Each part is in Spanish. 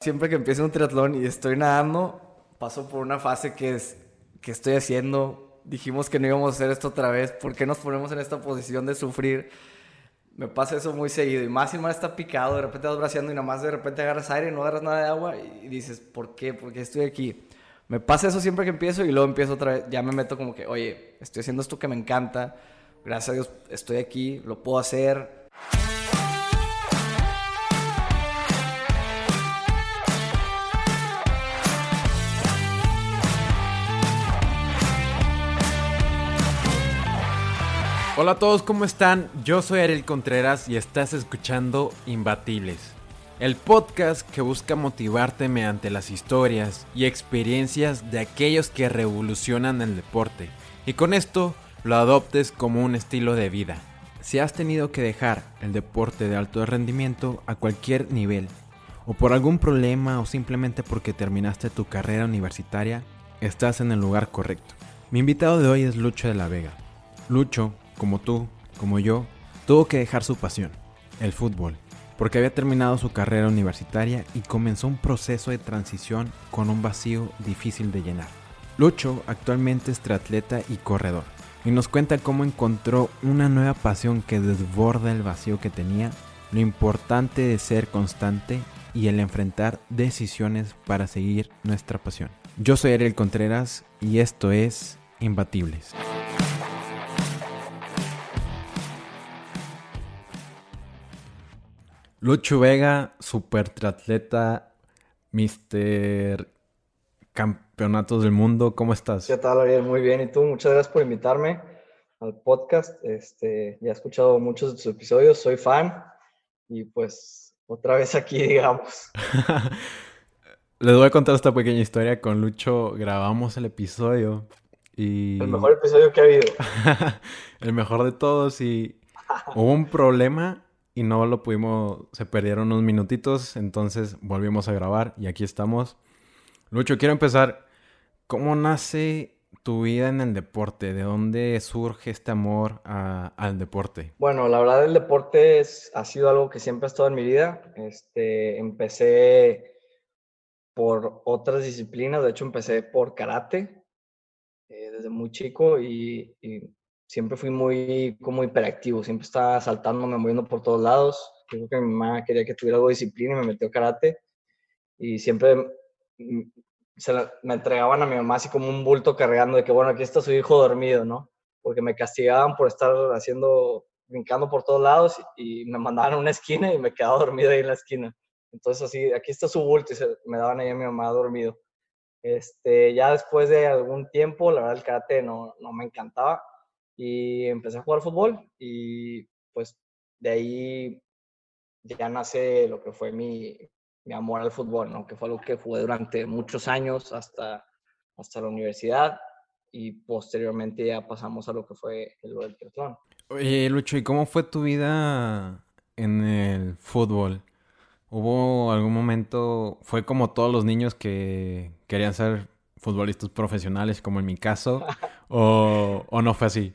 Siempre que empiezo un triatlón y estoy nadando, paso por una fase que es que estoy haciendo. Dijimos que no íbamos a hacer esto otra vez. ¿Por qué nos ponemos en esta posición de sufrir? Me pasa eso muy seguido. Y más y más está picado. De repente vas braceando y nada más de repente agarras aire y no agarras nada de agua. Y dices, ¿por qué? ¿Por qué estoy aquí? Me pasa eso siempre que empiezo y luego empiezo otra vez. Ya me meto como que, oye, estoy haciendo esto que me encanta. Gracias a Dios estoy aquí, lo puedo hacer. Hola a todos, ¿cómo están? Yo soy Ariel Contreras y estás escuchando Imbatibles, el podcast que busca motivarte mediante las historias y experiencias de aquellos que revolucionan el deporte y con esto lo adoptes como un estilo de vida. Si has tenido que dejar el deporte de alto rendimiento a cualquier nivel, o por algún problema o simplemente porque terminaste tu carrera universitaria, estás en el lugar correcto. Mi invitado de hoy es Lucho de la Vega. Lucho como tú, como yo, tuvo que dejar su pasión, el fútbol, porque había terminado su carrera universitaria y comenzó un proceso de transición con un vacío difícil de llenar. Lucho actualmente es triatleta y corredor, y nos cuenta cómo encontró una nueva pasión que desborda el vacío que tenía, lo importante de ser constante y el enfrentar decisiones para seguir nuestra pasión. Yo soy Ariel Contreras y esto es Imbatibles. Lucho Vega, super triatleta, Mister Campeonatos del Mundo, ¿cómo estás? ¿Qué tal? Muy bien, ¿y tú? Muchas gracias por invitarme al podcast. Este, ya he escuchado muchos de tus episodios, soy fan y pues otra vez aquí, digamos. Les voy a contar esta pequeña historia. Con Lucho grabamos el episodio y... El mejor episodio que ha habido. el mejor de todos y hubo un problema y no lo pudimos, se perdieron unos minutitos, entonces volvimos a grabar y aquí estamos. Lucho, quiero empezar. ¿Cómo nace tu vida en el deporte? ¿De dónde surge este amor al deporte? Bueno, la verdad el deporte ha sido algo que siempre ha estado en mi vida. Este, empecé por otras disciplinas, de hecho empecé por karate eh, desde muy chico y, y siempre fui muy como hiperactivo, siempre estaba saltándome, moviendo por todos lados. Creo que mi mamá quería que tuviera algo de disciplina y me metió karate. Y siempre se me entregaban a mi mamá así como un bulto cargando de que, bueno, aquí está su hijo dormido, ¿no? Porque me castigaban por estar haciendo, brincando por todos lados y, me mandaban a una esquina y me quedaba dormido ahí en la esquina. Entonces así, aquí está su bulto y se, me daban ahí a mi mamá dormido. Este, ya después de algún tiempo, la verdad el karate no, no me encantaba y empecé a jugar fútbol y pues de ahí ya nace lo que fue mi, mi amor al fútbol, ¿no? que fue algo que jugué durante muchos años hasta, hasta la universidad y posteriormente ya pasamos a lo que fue el del triatlón. Oye, Lucho, ¿y cómo fue tu vida en el fútbol? ¿Hubo algún momento, fue como todos los niños que querían ser futbolistas profesionales, como en mi caso, o, o no fue así?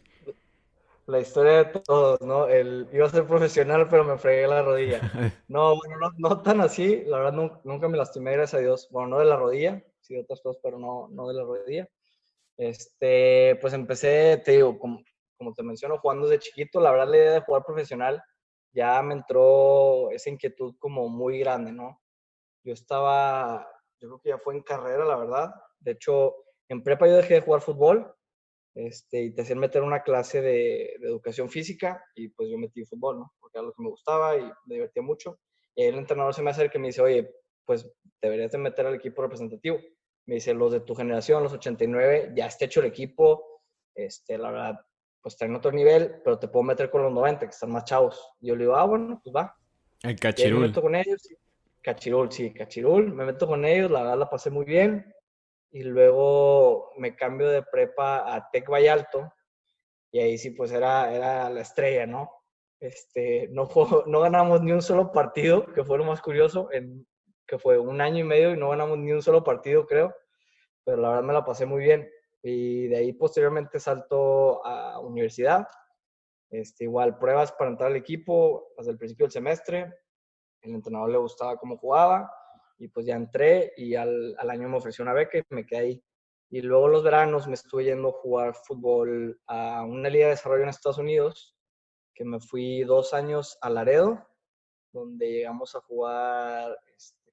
La historia de todos, ¿no? El, iba a ser profesional, pero me fregué la rodilla. No, bueno, no, tan así, la verdad nunca, me lastimé, gracias a Dios. Bueno, no de la rodilla, sí de otras cosas, pero no, no de la rodilla. Este, pues empecé, te digo, como, como te menciono, jugando desde chiquito, la verdad la idea de jugar profesional ya me entró esa inquietud como muy grande, ¿no? Yo estaba, yo creo que ya fue en carrera, la verdad. De hecho, en prepa yo dejé de jugar fútbol este, y te hacían meter una clase de, educación física y pues yo metí fútbol, ¿no? Porque era lo que me gustaba y me divertía mucho. Y el entrenador se me acerca y me dice, oye, pues deberías de meter al equipo representativo. Me dice, los de tu generación, los 89, ya está hecho el equipo, este, la verdad, pues traen otro nivel, pero te puedo meter con los 90, que están más chavos. Y yo le digo, ah, bueno, pues va. El cachirul. me meto con ellos, cachirul, sí, cachirul. Me meto con ellos, la verdad la pasé muy bien y luego me cambio de prepa a Tec Vallalto y ahí sí pues era, era la estrella, ¿no? Este, no, no ganamos ni un solo partido, que fue lo más curioso, en, que fue un año y medio y no ganamos ni un solo partido, creo, pero la verdad me la pasé muy bien. Y de ahí posteriormente salto a universidad, este, igual pruebas para entrar al equipo desde el principio del semestre, el entrenador le gustaba cómo jugaba, y pues ya entré y al, al año me ofreció una beca y me quedé ahí. Y luego los veranos me estuve yendo a jugar fútbol a una liga de desarrollo en Estados Unidos, que me fui dos años a Laredo, donde llegamos a jugar este,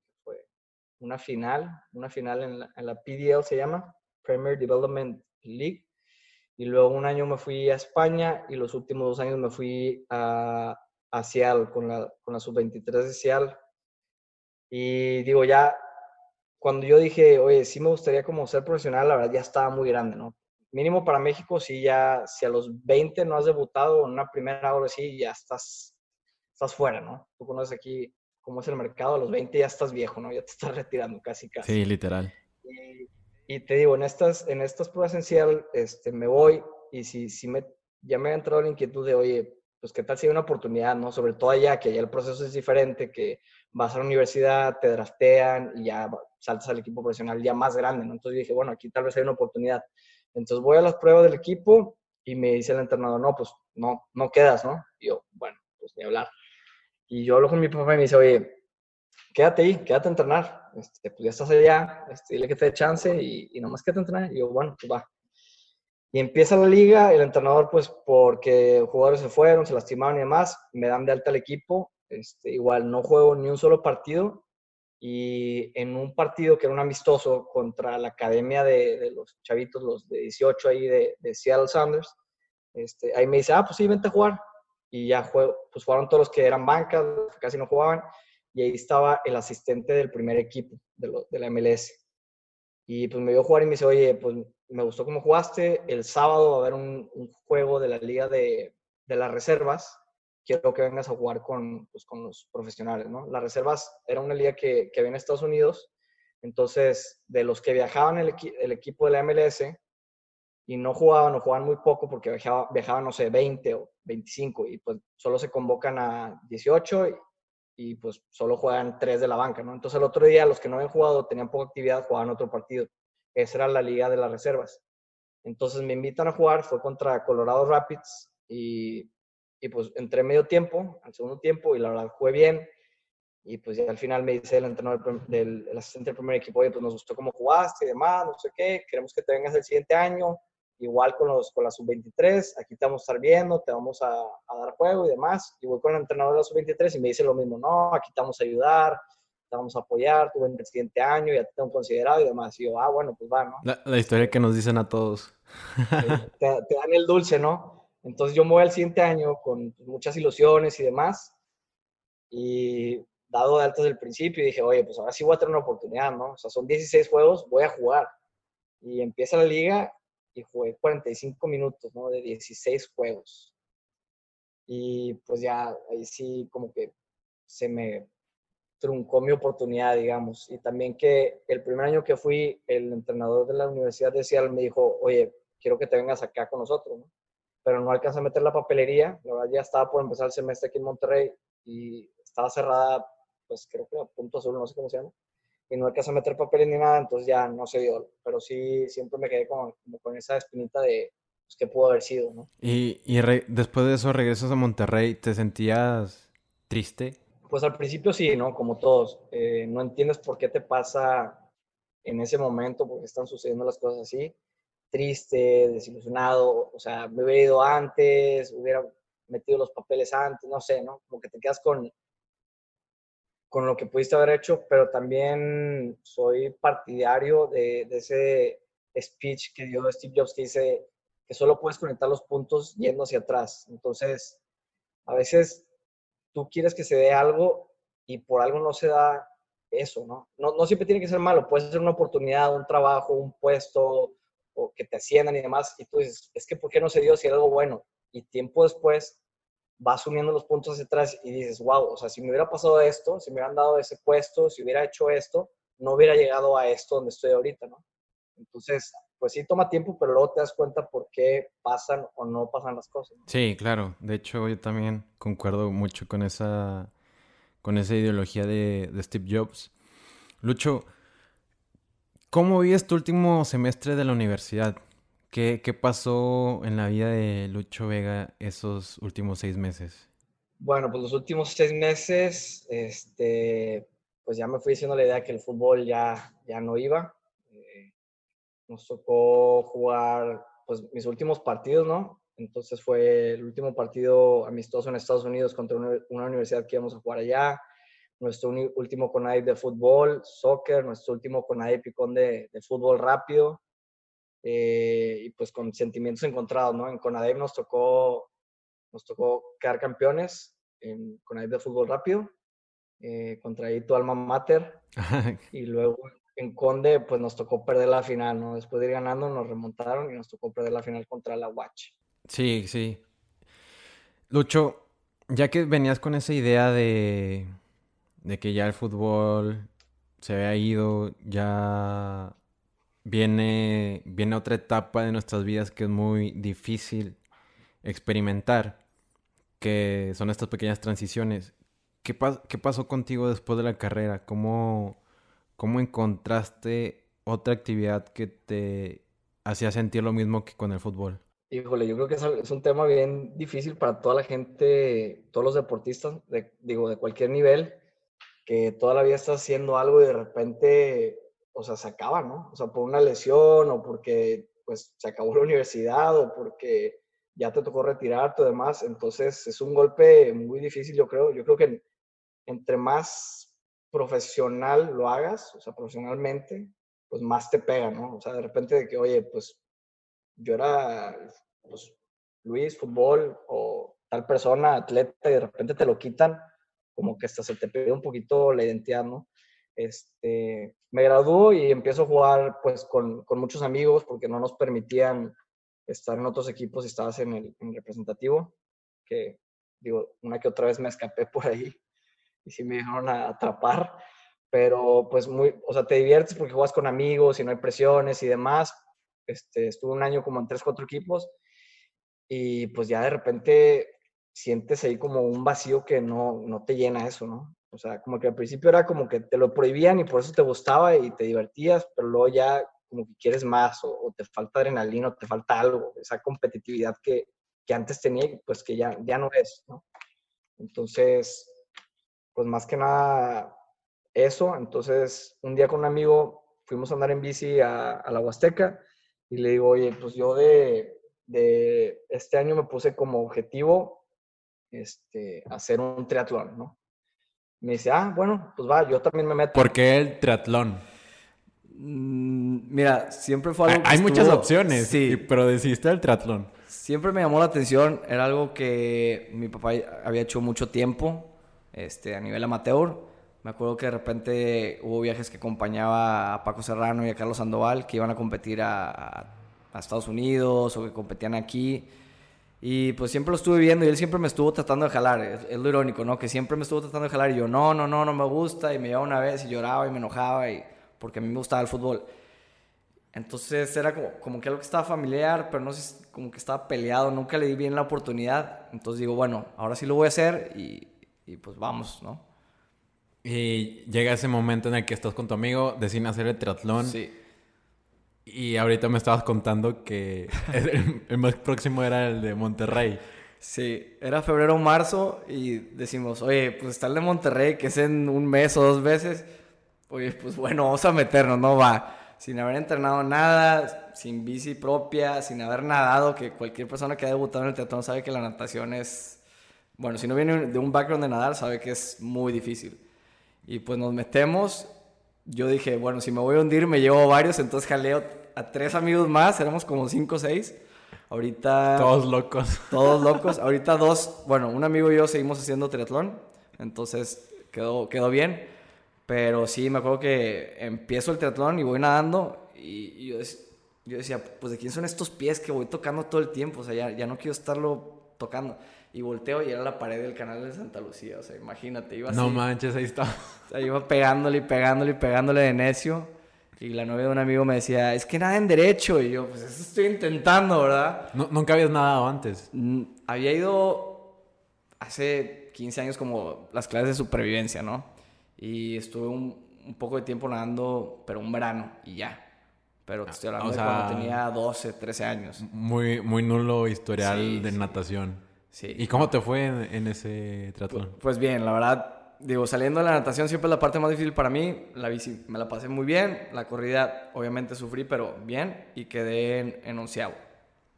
una final, una final en la, PDL se llama, Premier Development League. Y luego un año me fui a España y los últimos dos años me fui a, a con la, con la sub-23 de Seattle. Y digo, ya cuando yo dije, oye, sí me gustaría como ser profesional, la verdad ya estaba muy grande, ¿no? Mínimo para México, sí ya, si a los 20 no has debutado en una primera hora, sí, ya estás, estás fuera, ¿no? Tú conoces aquí cómo es el mercado, a los 20 ya estás viejo, ¿no? Ya te estás retirando casi, casi. Sí, literal. Y, y te digo, en estas, en estas pruebas en Seattle, este, me voy y si, si me, ya me ha entrado la inquietud de, oye, pues qué tal si hay una oportunidad, ¿no? Sobre todo allá, que allá el proceso es diferente, que vas a la universidad, te draftean y ya saltas al equipo profesional ya más grande, ¿no? Entonces dije, bueno, aquí tal vez hay una oportunidad. Entonces voy a las pruebas del equipo y me dice el entrenador, no, pues no, no quedas, ¿no? Y yo, bueno, pues ni hablar. Y yo hablo con mi papá y me dice, oye, quédate ahí, quédate a entrenar. Este, pues ya estás allá, este, dile que te dé chance y, y nomás quédate a entrenar. Y yo, bueno, pues va. Y empieza la liga, el entrenador, pues porque jugadores se fueron, se lastimaron y demás, me dan de alta al equipo. Este, igual no juego ni un solo partido. Y en un partido que era un amistoso contra la academia de, los chavitos, los de 18 ahí de, Seattle Sounders, este, ahí me dice, ah, pues sí, vente a jugar. Y ya juego, pues jugaron todos los que eran bancas, casi no jugaban. Y ahí estaba el asistente del primer equipo de, la MLS. Y pues me vio jugar y me dice, oye, pues me gustó cómo jugaste. El sábado va a haber un, juego de la liga de, las reservas. Quiero que vengas a jugar con, pues, con los profesionales, ¿no? Las reservas era una liga que, que había en Estados Unidos. Entonces, de los que viajaban el, equi el equipo de la MLS y no jugaban o jugaban muy poco porque viajaba, viajaban, no sé, 20 o 25 y pues solo se convocan a 18 y, y pues solo juegan tres de la banca, ¿no? Entonces el otro día los que no habían jugado, tenían poca actividad, jugaban otro partido. Esa era la liga de las reservas. Entonces me invitan a jugar, fue contra Colorado Rapids y, y pues entré medio tiempo, al segundo tiempo, y la verdad jugué bien. Y pues ya al final me dice el entrenador del el asistente del primer equipo, oye, pues nos gustó cómo jugaste y demás, no sé qué, queremos que te vengas el siguiente año, igual con, los, con la sub-23, aquí te vamos a estar viendo, te vamos a, a, dar juego y demás. Y voy con el entrenador de la sub-23 y me dice lo mismo, no, aquí te vamos a ayudar, te vamos a apoyar, tú en el siguiente año, ya te tengo considerado y demás. Y yo, ah, bueno, pues va, ¿no? La, la historia que nos dicen a todos. te, te, dan el dulce, ¿no? Entonces yo me voy al siguiente año con muchas ilusiones y demás. Y dado de altas del principio, dije, oye, pues ahora sí voy a tener una oportunidad, ¿no? O sea, son 16 juegos, voy a jugar. Y empieza la liga y jugué 45 minutos, ¿no? De 16 juegos. Y pues ya ahí sí como que se me truncó mi oportunidad, digamos. Y también que el primer año que fui, el entrenador de la Universidad de Seattle me dijo, oye, quiero que te vengas acá con nosotros, ¿no? Pero no alcanza a meter la papelería. La verdad ya estaba por empezar el semestre aquí en Monterrey y estaba cerrada, pues creo que a punto azul, no sé cómo se llama y no alcanzé a meter papeles ni nada, entonces ya no se dio. Pero sí, siempre me quedé como, como con esa espinita de pues, qué pudo haber sido, ¿no? Y, y después de eso regresas a Monterrey, ¿te sentías triste? Pues al principio sí, ¿no? Como todos. Eh, no entiendes por qué te pasa en ese momento, por qué están sucediendo las cosas así. Triste, desilusionado, o sea, me hubiera ido antes, hubiera metido los papeles antes, no sé, ¿no? Como que te quedas con, con lo que pudiste haber hecho, pero también soy partidario de, ese speech que dio Steve Jobs que dice que solo puedes conectar los puntos yendo hacia atrás. Entonces, a veces tú quieres que se dé algo y por algo no se da eso, ¿no? No, no siempre tiene que ser malo, puede ser una oportunidad, un trabajo, un puesto, o que te asciendan y demás, y tú dices, es que ¿por qué no se dio si era algo bueno? Y tiempo después vas sumiendo los puntos hacia atrás y dices, wow, o sea, si me hubiera pasado esto, si me hubieran dado ese puesto, si hubiera hecho esto, no hubiera llegado a esto donde estoy ahorita, ¿no? Entonces, pues sí toma tiempo, pero luego te das cuenta por qué pasan o no pasan las cosas. Sí, claro. De hecho, yo también concuerdo mucho con esa, con esa ideología de, de Steve Jobs. Lucho, ¿cómo vives tu último semestre de la universidad? ¿Qué, ¿Qué, pasó en la vida de Lucho Vega esos últimos seis meses? Bueno, pues los últimos seis meses, este, pues ya me fui diciendo la idea que el fútbol ya, ya no iba. Eh, nos tocó jugar pues mis últimos partidos, ¿no? Entonces fue el último partido amistoso en Estados Unidos contra una, universidad que íbamos a jugar allá. Nuestro último con de fútbol, soccer, nuestro último con picón de, de fútbol rápido. Eh, y pues con sentimientos encontrados, ¿no? En Conadep nos tocó, nos tocó quedar campeones en de fútbol rápido, eh, contra ahí tu alma mater, y luego en Conde pues nos tocó perder la final, ¿no? Después de ir ganando nos remontaron y nos tocó perder la final contra la Watch. Sí, sí. Lucho, ya que venías con esa idea de, de que ya el fútbol se había ido, ya viene, viene otra etapa de nuestras vidas que es muy difícil experimentar, que son estas pequeñas transiciones. ¿Qué, qué pasó contigo después de la carrera? ¿Cómo, ¿Cómo encontraste otra actividad que te hacía sentir lo mismo que con el fútbol? Híjole, yo creo que es, un tema bien difícil para toda la gente, todos los deportistas, digo, de cualquier nivel, que toda la vida estás haciendo algo y de repente o sea, se acaba, ¿no? O sea, por una lesión o porque pues se acabó la universidad o porque ya te tocó retirarte o demás. Entonces es un golpe muy difícil, yo creo. Yo creo que entre más profesional lo hagas, o sea, profesionalmente, pues más te pega, ¿no? O sea, de repente de que, oye, pues yo era pues, Luis, fútbol o tal persona, atleta, y de repente te lo quitan, como que hasta se te pierde un poquito la identidad, ¿no? Este, me graduó y empiezo a jugar pues con, con, muchos amigos porque no nos permitían estar en otros equipos y estabas en el, representativo, que digo, una que otra vez me escapé por ahí y sí me dejaron a atrapar, pero pues muy, o sea, te diviertes porque juegas con amigos y no hay presiones y demás. Este, estuve un año como en tres, cuatro equipos y pues ya de repente sientes ahí como un vacío que no, no te llena eso, ¿no? O sea, como que al principio era como que te lo prohibían y por eso te gustaba y te divertías, pero luego ya como que quieres más o, te falta adrenalina o te falta algo, esa competitividad que, que antes tenía pues que ya, ya no es, ¿no? Entonces, pues más que nada eso. Entonces, un día con un amigo fuimos a andar en bici a, a la Huasteca y le digo, oye, pues yo de, de este año me puse como objetivo este, hacer un triatlón, ¿no? me dice, ah, bueno, pues va, yo también me meto. ¿Por qué el triatlón? Mm, mira, siempre fue algo que Hay muchas opciones, sí. pero decidiste el triatlón. Siempre me llamó la atención, era algo que mi papá había hecho mucho tiempo, este, a nivel amateur. Me acuerdo que de repente hubo viajes que acompañaba a Paco Serrano y a Carlos Sandoval que iban a competir a, a Estados Unidos o que competían aquí. Y pues siempre lo estuve viendo y él siempre me estuvo tratando de jalar. Es, lo irónico, ¿no? Que siempre me estuvo tratando de jalar y yo, no, no, no, no me gusta. Y me llevaba una vez y lloraba y me enojaba y, porque a mí me gustaba el fútbol. Entonces era como, como que algo que estaba familiar, pero no sé, como que estaba peleado. Nunca le di bien la oportunidad. Entonces digo, bueno, ahora sí lo voy a hacer y, y pues vamos, ¿no? Y llega ese momento en el que estás con tu amigo, deciden hacer el triatlón. Sí. Y ahorita me estabas contando que el, más próximo era el de Monterrey. Sí, era febrero o marzo y decimos, oye, pues está el de Monterrey, que es en un mes o dos veces. Oye, pues bueno, vamos a meternos, no va. Sin haber entrenado nada, sin bici propia, sin haber nadado, que cualquier persona que haya debutado en el teatro sabe que la natación es... Bueno, si no viene de un background de nadar, sabe que es muy difícil. Y pues nos metemos yo dije, bueno, si me voy a hundir, me llevo varios, entonces jaleo a tres amigos más, éramos como cinco o seis. Ahorita... Todos locos. Todos locos. Ahorita dos, bueno, un amigo y yo seguimos haciendo triatlón, entonces quedó, quedó bien. Pero sí, me acuerdo que empiezo el triatlón y voy nadando y, yo, yo, decía, pues de quién son estos pies que voy tocando todo el tiempo, o sea, ya, ya no quiero estarlo tocando y volteo y era la pared del canal de Santa Lucía. O sea, imagínate, iba así. No manches, ahí está. O sea, iba pegándole y pegándole y pegándole de necio. Y la novia de un amigo me decía, es que nada en derecho. Y yo, pues eso estoy intentando, ¿verdad? ¿Nunca habías nadado antes? Había ido hace 15 años como las clases de supervivencia, ¿no? Y estuve un, un poco de tiempo nadando, pero un verano y ya. Pero te estoy hablando de cuando tenía 12, 13 años. Muy, muy nulo historial de natación. Sí. ¿Y cómo te fue en, ese triatlón? Pues, bien, la verdad, digo, saliendo de la natación siempre es la parte más difícil para mí. La bici me la pasé muy bien. La corrida, obviamente, sufrí, pero bien. Y quedé en, en onceavo.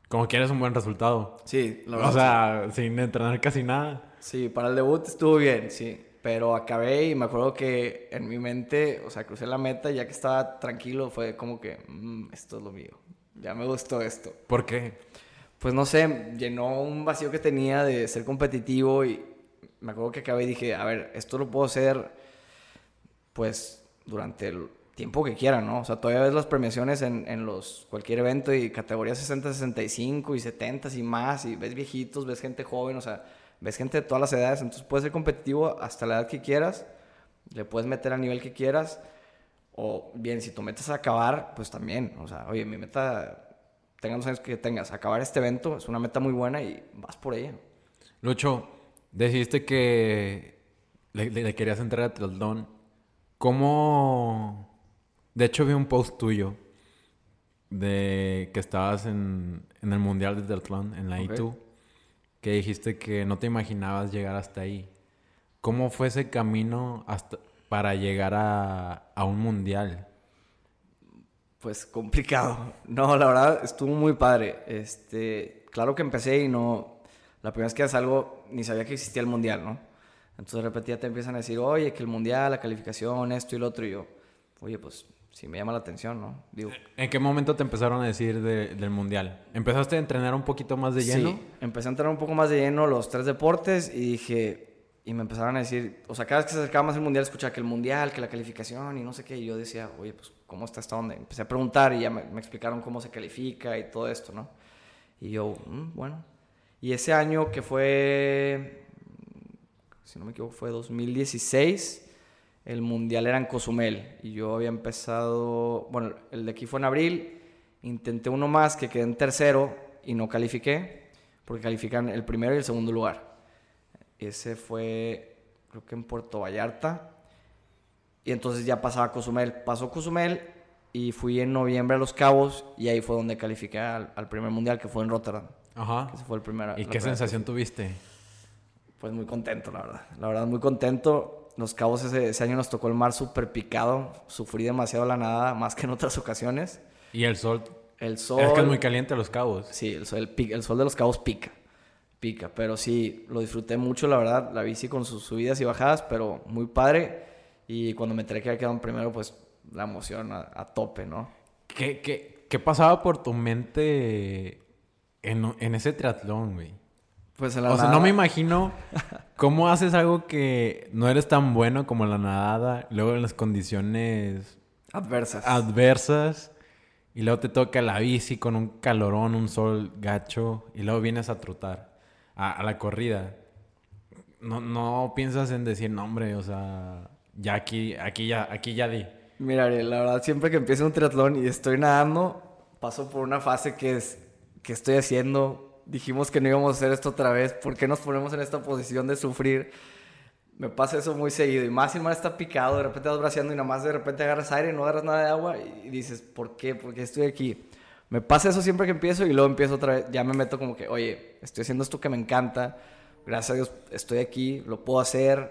Como quieres un buen resultado. Sí, la O verdad. sea, sin entrenar casi nada. Sí, para el debut estuvo bien, sí. Pero acabé y me acuerdo que en mi mente, o sea, crucé la meta y ya que estaba tranquilo, fue como que, "Mm, esto es lo mío. Ya me gustó esto. ¿Por qué? Pues no sé, llenó un vacío que tenía de ser competitivo y me acuerdo que acabé y dije, a ver, esto lo puedo hacer pues durante el tiempo que quiera, ¿no? O sea, todavía ves las premiaciones en, en los cualquier evento y categorías 60, 65 y 70 y más y ves viejitos, ves gente joven, o sea, ves gente de todas las edades, entonces puedes ser competitivo hasta la edad que quieras, le puedes meter al nivel que quieras o bien, si tu meta es acabar, pues también, o sea, oye, mi meta, tengan los años que tengas, acabar este evento es una meta muy buena y vas por ella. Lucho, decidiste que le, le- le querías entrar a triatlón. ¿Cómo...? De hecho, vi un post tuyo de que estabas en, en el Mundial de Triatlón, en la Ok. ITU, que dijiste que no te imaginabas llegar hasta ahí. ¿Cómo fue ese camino hasta, para llegar a, a un Mundial? Pues complicado. No, la verdad estuvo muy padre. Este, claro que empecé y no. La primera vez que salgo ni sabía que existía el mundial, ¿no? Entonces de repente te empiezan a decir, oye, que el mundial, la calificación, esto y lo otro. Y yo, oye, pues sí me llama la atención, ¿no? Digo, ¿En qué momento te empezaron a decir de- del Mundial? ¿Empezaste a entrenar un poquito más de lleno? Sí, empecé a entrenar un poco más de lleno los tres deportes y dije, y me empezaron a decir, o sea, cada vez que se acercaba más el mundial, escuchaba que el mundial, que la calificación y no sé qué, y yo decía, oye, pues, ¿cómo está esta onda? Empecé a preguntar y ya me, me explicaron cómo se califica y todo esto, ¿no? Y yo, "Mm, bueno. Y ese año que fue, si no me equivoco, fue 2016, el mundial era en Cozumel y yo había empezado, bueno, el de aquí fue en abril, intenté uno más que quedé en tercero y no califiqué, porque califican el primero y el segundo lugar. Ese fue, creo que en Puerto Vallarta. Y entonces ya pasaba Cozumel. Pasó Cozumel y fui en noviembre a Los Cabos y ahí fue donde califiqué al, al primer mundial que fue en Rotterdam. Ajá. Ese fue el primer. ¿Y qué sensación tuviste? pues muy contento, la verdad. La verdad, muy contento. Los Cabos ese, ese año nos tocó el mar súper picado. Sufrí demasiado la nada, más que en otras ocasiones. ¿Y el sol? El sol... Es que es muy caliente Los Cabos. Sí, el sol, el sol de los Cabos pica. Pica. Pero sí, lo disfruté mucho, la verdad. La bici con sus subidas y bajadas, pero muy padre. Y cuando me enteré que había quedado en primero, pues la emoción a, a tope, ¿no? ¿Qué, qué, qué pasaba por tu mente en, en ese triatlón, güey? Pues en la O sea, nada- no me imagino cómo haces algo que no eres tan bueno como la nadada, luego en las condiciones Adversas. adversas, y luego te toca la bici con un calorón, un sol gacho, y luego vienes a trotar a, a la corrida. No, no piensas en decir, no, hombre, o sea, ya aquí, aquí ya, aquí ya di. Mira, Ariel, la verdad, siempre que empiezo un triatlón y estoy nadando, paso por una fase que es que estoy haciendo. Dijimos que no íbamos a hacer esto otra vez. ¿Por qué nos ponemos en esta posición de sufrir? Me pasa eso muy seguido. Y más el mar está picado, de repente vas braceando y nada más de repente agarras aire y no agarras nada de agua y dices, ¿por qué? ¿Por qué estoy aquí? Me pasa eso siempre que empiezo y luego empiezo otra vez. Ya me meto como que, oye, estoy haciendo esto que me encanta. Gracias a Dios estoy aquí, lo puedo hacer.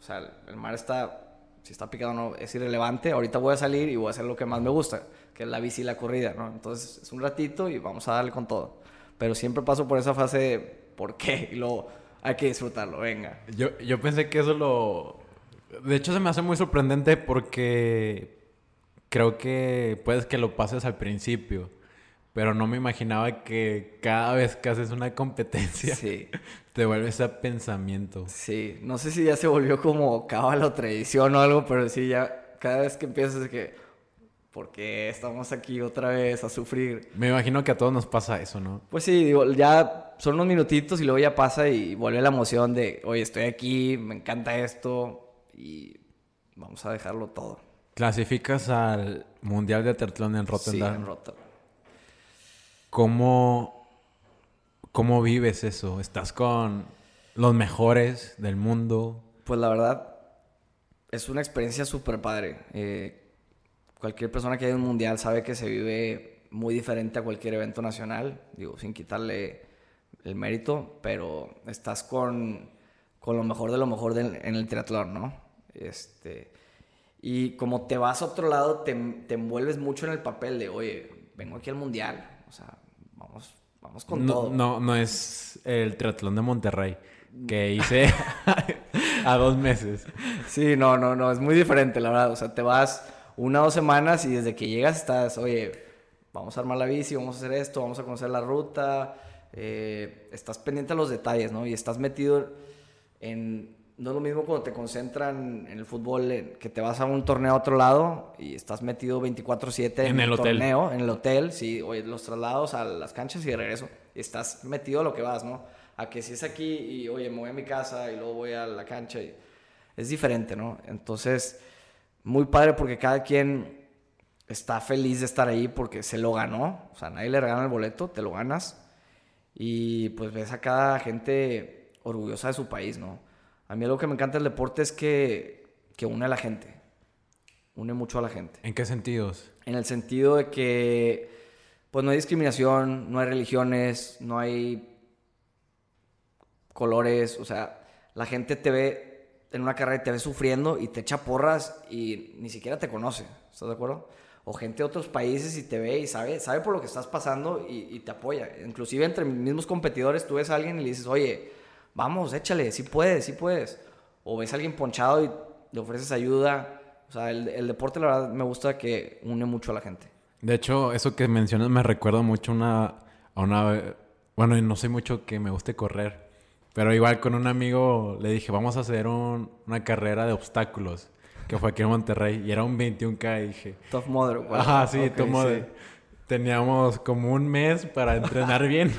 O sea, el- el mar está, si está picado o no, es irrelevante. Ahorita voy a salir y voy a hacer lo que más me gusta, que es la bici y la corrida, ¿no? Entonces es un ratito y vamos a darle con todo. Pero siempre paso por esa fase de, ¿por qué? Y luego hay que disfrutarlo, venga. Yo, yo pensé que eso lo... De hecho, se me hace muy sorprendente porque creo que puedes que lo pases al principio, pero no me imaginaba que cada vez que haces una competencia Sí, te vuelve ese pensamiento. sí. No sé si ya se volvió como cábala o tradición o algo, pero sí, ya cada vez que empiezas de que, ¿por qué estamos aquí otra vez a sufrir? Me imagino que a todos nos pasa eso, ¿no? Pues sí, digo, ya son unos minutitos y luego ya pasa y vuelve la emoción de, oye, estoy aquí, me encanta esto y vamos a dejarlo todo. Clasificas al Mundial de Triatlón en Sí, Rotterdam. en Rotterdam. ¿Cómo, ¿Cómo vives eso? ¿Estás con los mejores del mundo? Pues la verdad, es una experiencia súper padre. Eh, cualquier persona que haya un mundial sabe que se vive muy diferente a cualquier evento nacional, digo, sin quitarle el mérito, pero estás con con lo mejor de lo mejor en el triatlón, ¿no? Este, y como te vas a otro lado, te, te, envuelves mucho en el papel de, oye, vengo aquí al mundial, o sea, vamos, vamos con todo. No, no es el triatlón de Monterrey que hice a dos meses. Sí, no, no, no, es muy diferente, la verdad. O sea, te vas una o dos semanas y desde que llegas estás, oye, vamos a armar la bici, vamos a hacer esto, vamos a conocer la ruta. Eh, estás pendiente de los detalles, ¿no? Y estás metido en... No es lo mismo cuando te concentran en el fútbol, que te vas a un torneo a otro lado y estás metido 24/7 en, el, torneo, en el hotel, sí, oye, los traslados a las canchas y de regreso. Estás metido a lo que vas, ¿no? A que si es aquí y, oye, me voy a mi casa y luego voy a la cancha. Y... Es diferente, ¿no? Entonces, muy padre porque cada quien está feliz de estar ahí porque se lo ganó. O sea, nadie le regala el boleto, te lo ganas. Y pues ves a cada gente orgullosa de su país, ¿no? A mí algo que me encanta del deporte es que, que une a la gente. Une mucho a la gente. ¿En qué sentidos? En el sentido de que pues no hay discriminación, no hay religiones, no hay colores, o sea, la gente te ve en una carrera y te ve sufriendo y te echa porras y ni siquiera te conoce, ¿estás de acuerdo? O gente de otros países y te ve y sabe, sabe por lo que estás pasando y, te apoya. Inclusive entre mis mismos competidores tú ves a alguien y le dices, oye, vamos, échale, sí puedes, sí puedes. O ves a alguien ponchado y le ofreces ayuda. O sea, el, deporte la verdad me gusta que une mucho a la gente. De hecho, eso que mencionas me recuerda mucho una, a una... Bueno, no sé mucho que me guste correr. Pero igual con un amigo le dije, vamos a hacer una carrera de obstáculos, que fue aquí en Monterrey, y era un 21K, y dije... Tough Mother. Ajá, sí, Tough Mother. Teníamos como un mes para entrenar bien.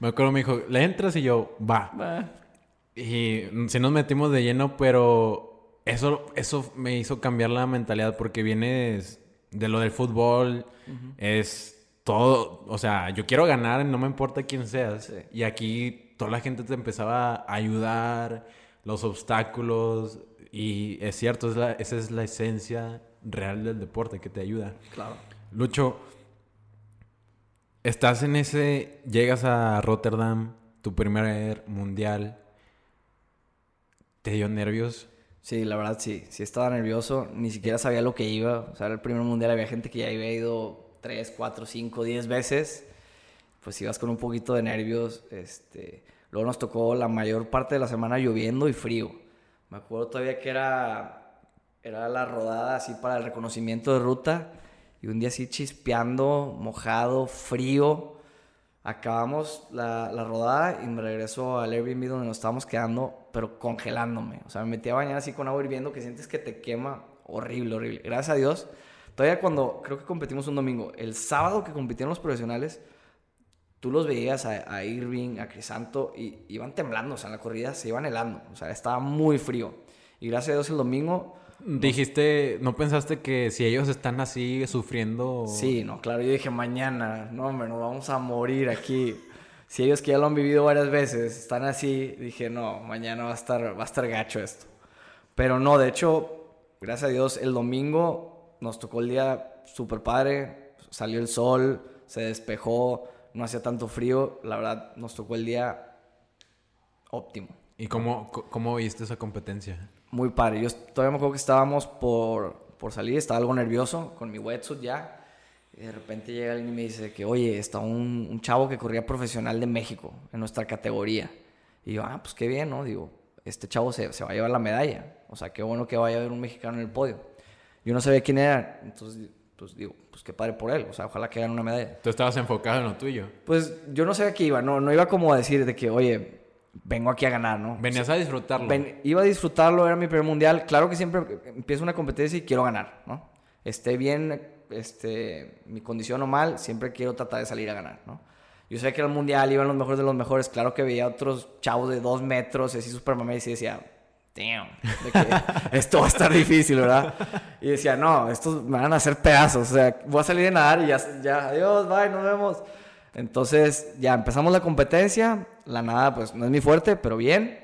me acuerdo, me dijo, ¿le entras? Y yo, va. va. Y sí nos metimos de lleno, pero eso, eso me hizo cambiar la mentalidad porque vienes de lo del fútbol, es todo, o sea, yo quiero ganar, no me importa quién seas. Y aquí toda la gente te empezaba a ayudar, los obstáculos, y es cierto, esa es la esencia real del deporte que te ayuda. Claro. Lucho, estás en ese, llegas a Rotterdam, tu primer mundial, ¿te dio nervios? Sí, la verdad sí, sí estaba nervioso, ni siquiera sabía lo que iba, o sea, era el primer mundial, había gente que ya había ido 3, 4, 5, 10 veces pues ibas con un poquito de nervios. Este, luego nos tocó la mayor parte de la semana lloviendo y frío. Me acuerdo todavía que era, era la rodada así para el reconocimiento de ruta y un día así chispeando, mojado, frío. Acabamos la, la rodada y me regreso al Airbnb donde nos estábamos quedando, pero congelándome. O sea, me metí a bañar así con agua hirviendo que sientes que te quema. Horrible, horrible. Gracias a Dios. Todavía cuando creo que competimos un domingo, el sábado que compitieron los profesionales, tú los veías a, Irving, a Crisanto, y iban temblando, o sea, en la corrida se iban helando, o sea, estaba muy frío. Y gracias a Dios el domingo... Dijiste, ¿no pensaste que si ellos están así sufriendo? Sí, no, claro, yo dije mañana, no, hombre, nos vamos a morir aquí. si ellos que ya lo han vivido varias veces están así, dije, no, mañana va a estar, va a estar gacho esto. Pero no, de hecho, gracias a Dios, el domingo nos tocó el día súper padre, salió el sol, se despejó, no hacía tanto frío, la verdad nos tocó el día óptimo. ¿Y cómo, cómo viste esa competencia? Muy padre, yo todavía me acuerdo que estábamos por, por salir, estaba algo nervioso con mi wetsuit ya, y de repente llega alguien y me dice que, oye, está un, un, chavo que corría profesional de México en nuestra categoría. Y yo, ah, pues qué bien, ¿no? Digo, este chavo se, se va a llevar la medalla. O sea, qué bueno que vaya a haber un mexicano en el podio. Yo no sabía quién era, entonces pues digo, pues qué padre por él, o sea, ojalá que gane una medalla. Tú estabas enfocado en lo tuyo. Pues yo no sé a qué iba, no, no iba como a decir de que, oye, vengo aquí a ganar, ¿no? Venías a disfrutarlo. iba a disfrutarlo, era mi primer mundial. Claro que siempre empiezo una competencia y quiero ganar, ¿no? Esté bien, este, mi condición o mal, siempre quiero tratar de salir a ganar, ¿no? Yo sé que era el mundial, iban los mejores de los mejores. Claro que veía otros chavos de dos metros, así súper mamé, y decía, damn, esto va a estar difícil, ¿verdad? Y decía, no, estos me van a hacer pedazos, o sea, voy a salir de nadar y ya, ya, adiós, bye, nos vemos. Entonces, ya empezamos la competencia, la nada, pues no es mi fuerte, pero bien.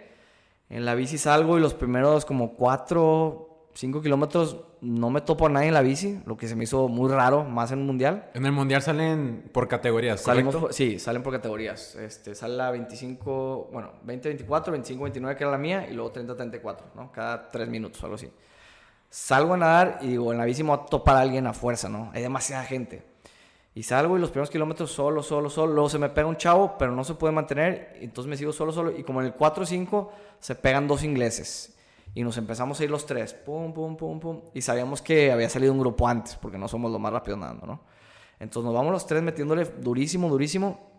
En la bici salgo y los primeros como cuatro 5 kilómetros no me topo a nadie en la bici, lo que se me hizo muy raro, más en un mundial. En el mundial salen por categorías, Salimos por- sí, salen por categorías. Este, sale la 25, bueno, 20, 24, 25, 29, que era la mía, y luego 30, 34, ¿no? Cada 3 minutos, algo así. Salgo a nadar y digo, en la bici me voy a topar a alguien a fuerza, ¿no? Hay demasiada gente. Y salgo y los primeros kilómetros solo, solo, solo. Luego se me pega un chavo, pero no se puede mantener. Entonces me sigo solo, solo. Y como en el 4 o 5 se pegan dos ingleses. Y nos empezamos a ir los tres. Pum, pum, pum, pum. Y sabíamos que había salido un grupo antes, porque no somos los más rápidos nadando, ¿no? Entonces nos vamos los tres metiéndole durísimo, durísimo.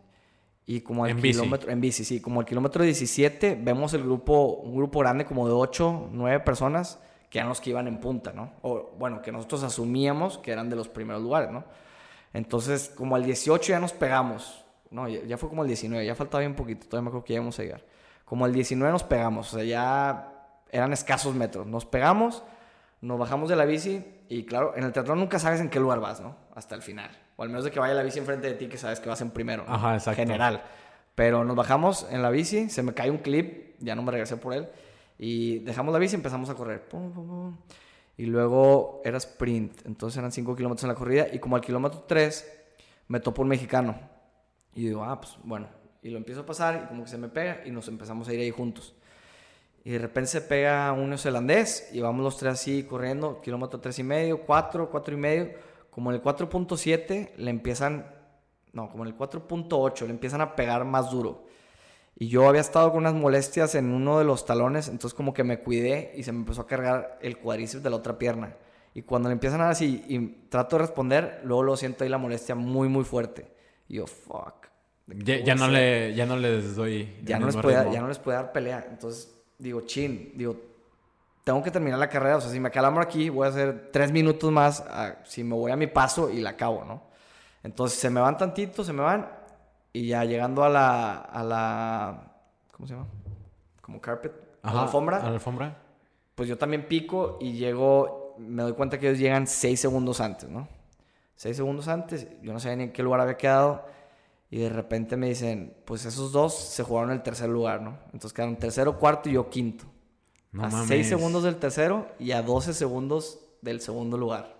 Y como al En bici. kilómetro, en bici, sí, como al kilómetro 17 vemos el grupo, un grupo grande como de 8, 9 personas que eran los que iban en punta, ¿no? O bueno, que nosotros asumíamos que eran de los primeros lugares, ¿no? Entonces, como al 18 ya nos pegamos. No, ya, ya fue como el 19, ya faltaba bien poquito, todavía me acuerdo que ya íbamos a llegar. Como al 19 nos pegamos, o sea, ya eran escasos metros. Nos pegamos, nos bajamos de la bici y claro, en el teatro nunca sabes en qué lugar vas, ¿no? Hasta el final. O al menos de que vaya la bici enfrente de ti que sabes que vas en primero. ¿no? Ajá, exacto. General. Pero nos bajamos en la bici, se me cae un clip, ya no me regresé por él. Y dejamos la bici y empezamos a correr. Pum, pum, pum. Y luego era sprint, entonces eran 5 kilómetros en la corrida. Y como al kilómetro 3 me topo un mexicano. Y digo, ah, pues bueno. Y lo empiezo a pasar y como que se me pega y nos empezamos a ir ahí juntos. Y de repente se pega un neozelandés y vamos los tres así corriendo, kilómetro tres y medio, cuatro, cuatro y medio. Como en el 4.7 le empiezan, no, como en el 4.8 le empiezan a pegar más duro. Y yo había estado con unas molestias en uno de los talones, entonces como que me cuidé y se me empezó a cargar el cuádriceps de la otra pierna. Y cuando le empiezan a dar así y trato de responder, luego lo siento ahí la molestia muy, muy fuerte. Y yo, fuck. ¿de qué Ya, ya no le, ya no les doy. ya no, les puede, ya no les puede dar pelea. Entonces, digo, chin, digo, tengo que terminar la carrera. O sea, si me calambro aquí, voy a hacer tres minutos más. ah, si me voy a mi paso y la acabo, ¿no? Entonces, se me van tantito, se me van. Y ya llegando a la, a la, ¿cómo se llama? Como carpet, a la alfombra. A la alfombra. Pues yo también pico y llego, me doy cuenta que ellos llegan seis segundos antes, ¿no? Seis segundos antes, yo no sabía ni en qué lugar había quedado. Y de repente me dicen, pues esos dos se jugaron el tercer lugar, ¿no? Entonces quedaron tercero, cuarto y yo quinto. No a mames. 6 segundos del tercero y a 12 segundos del segundo lugar.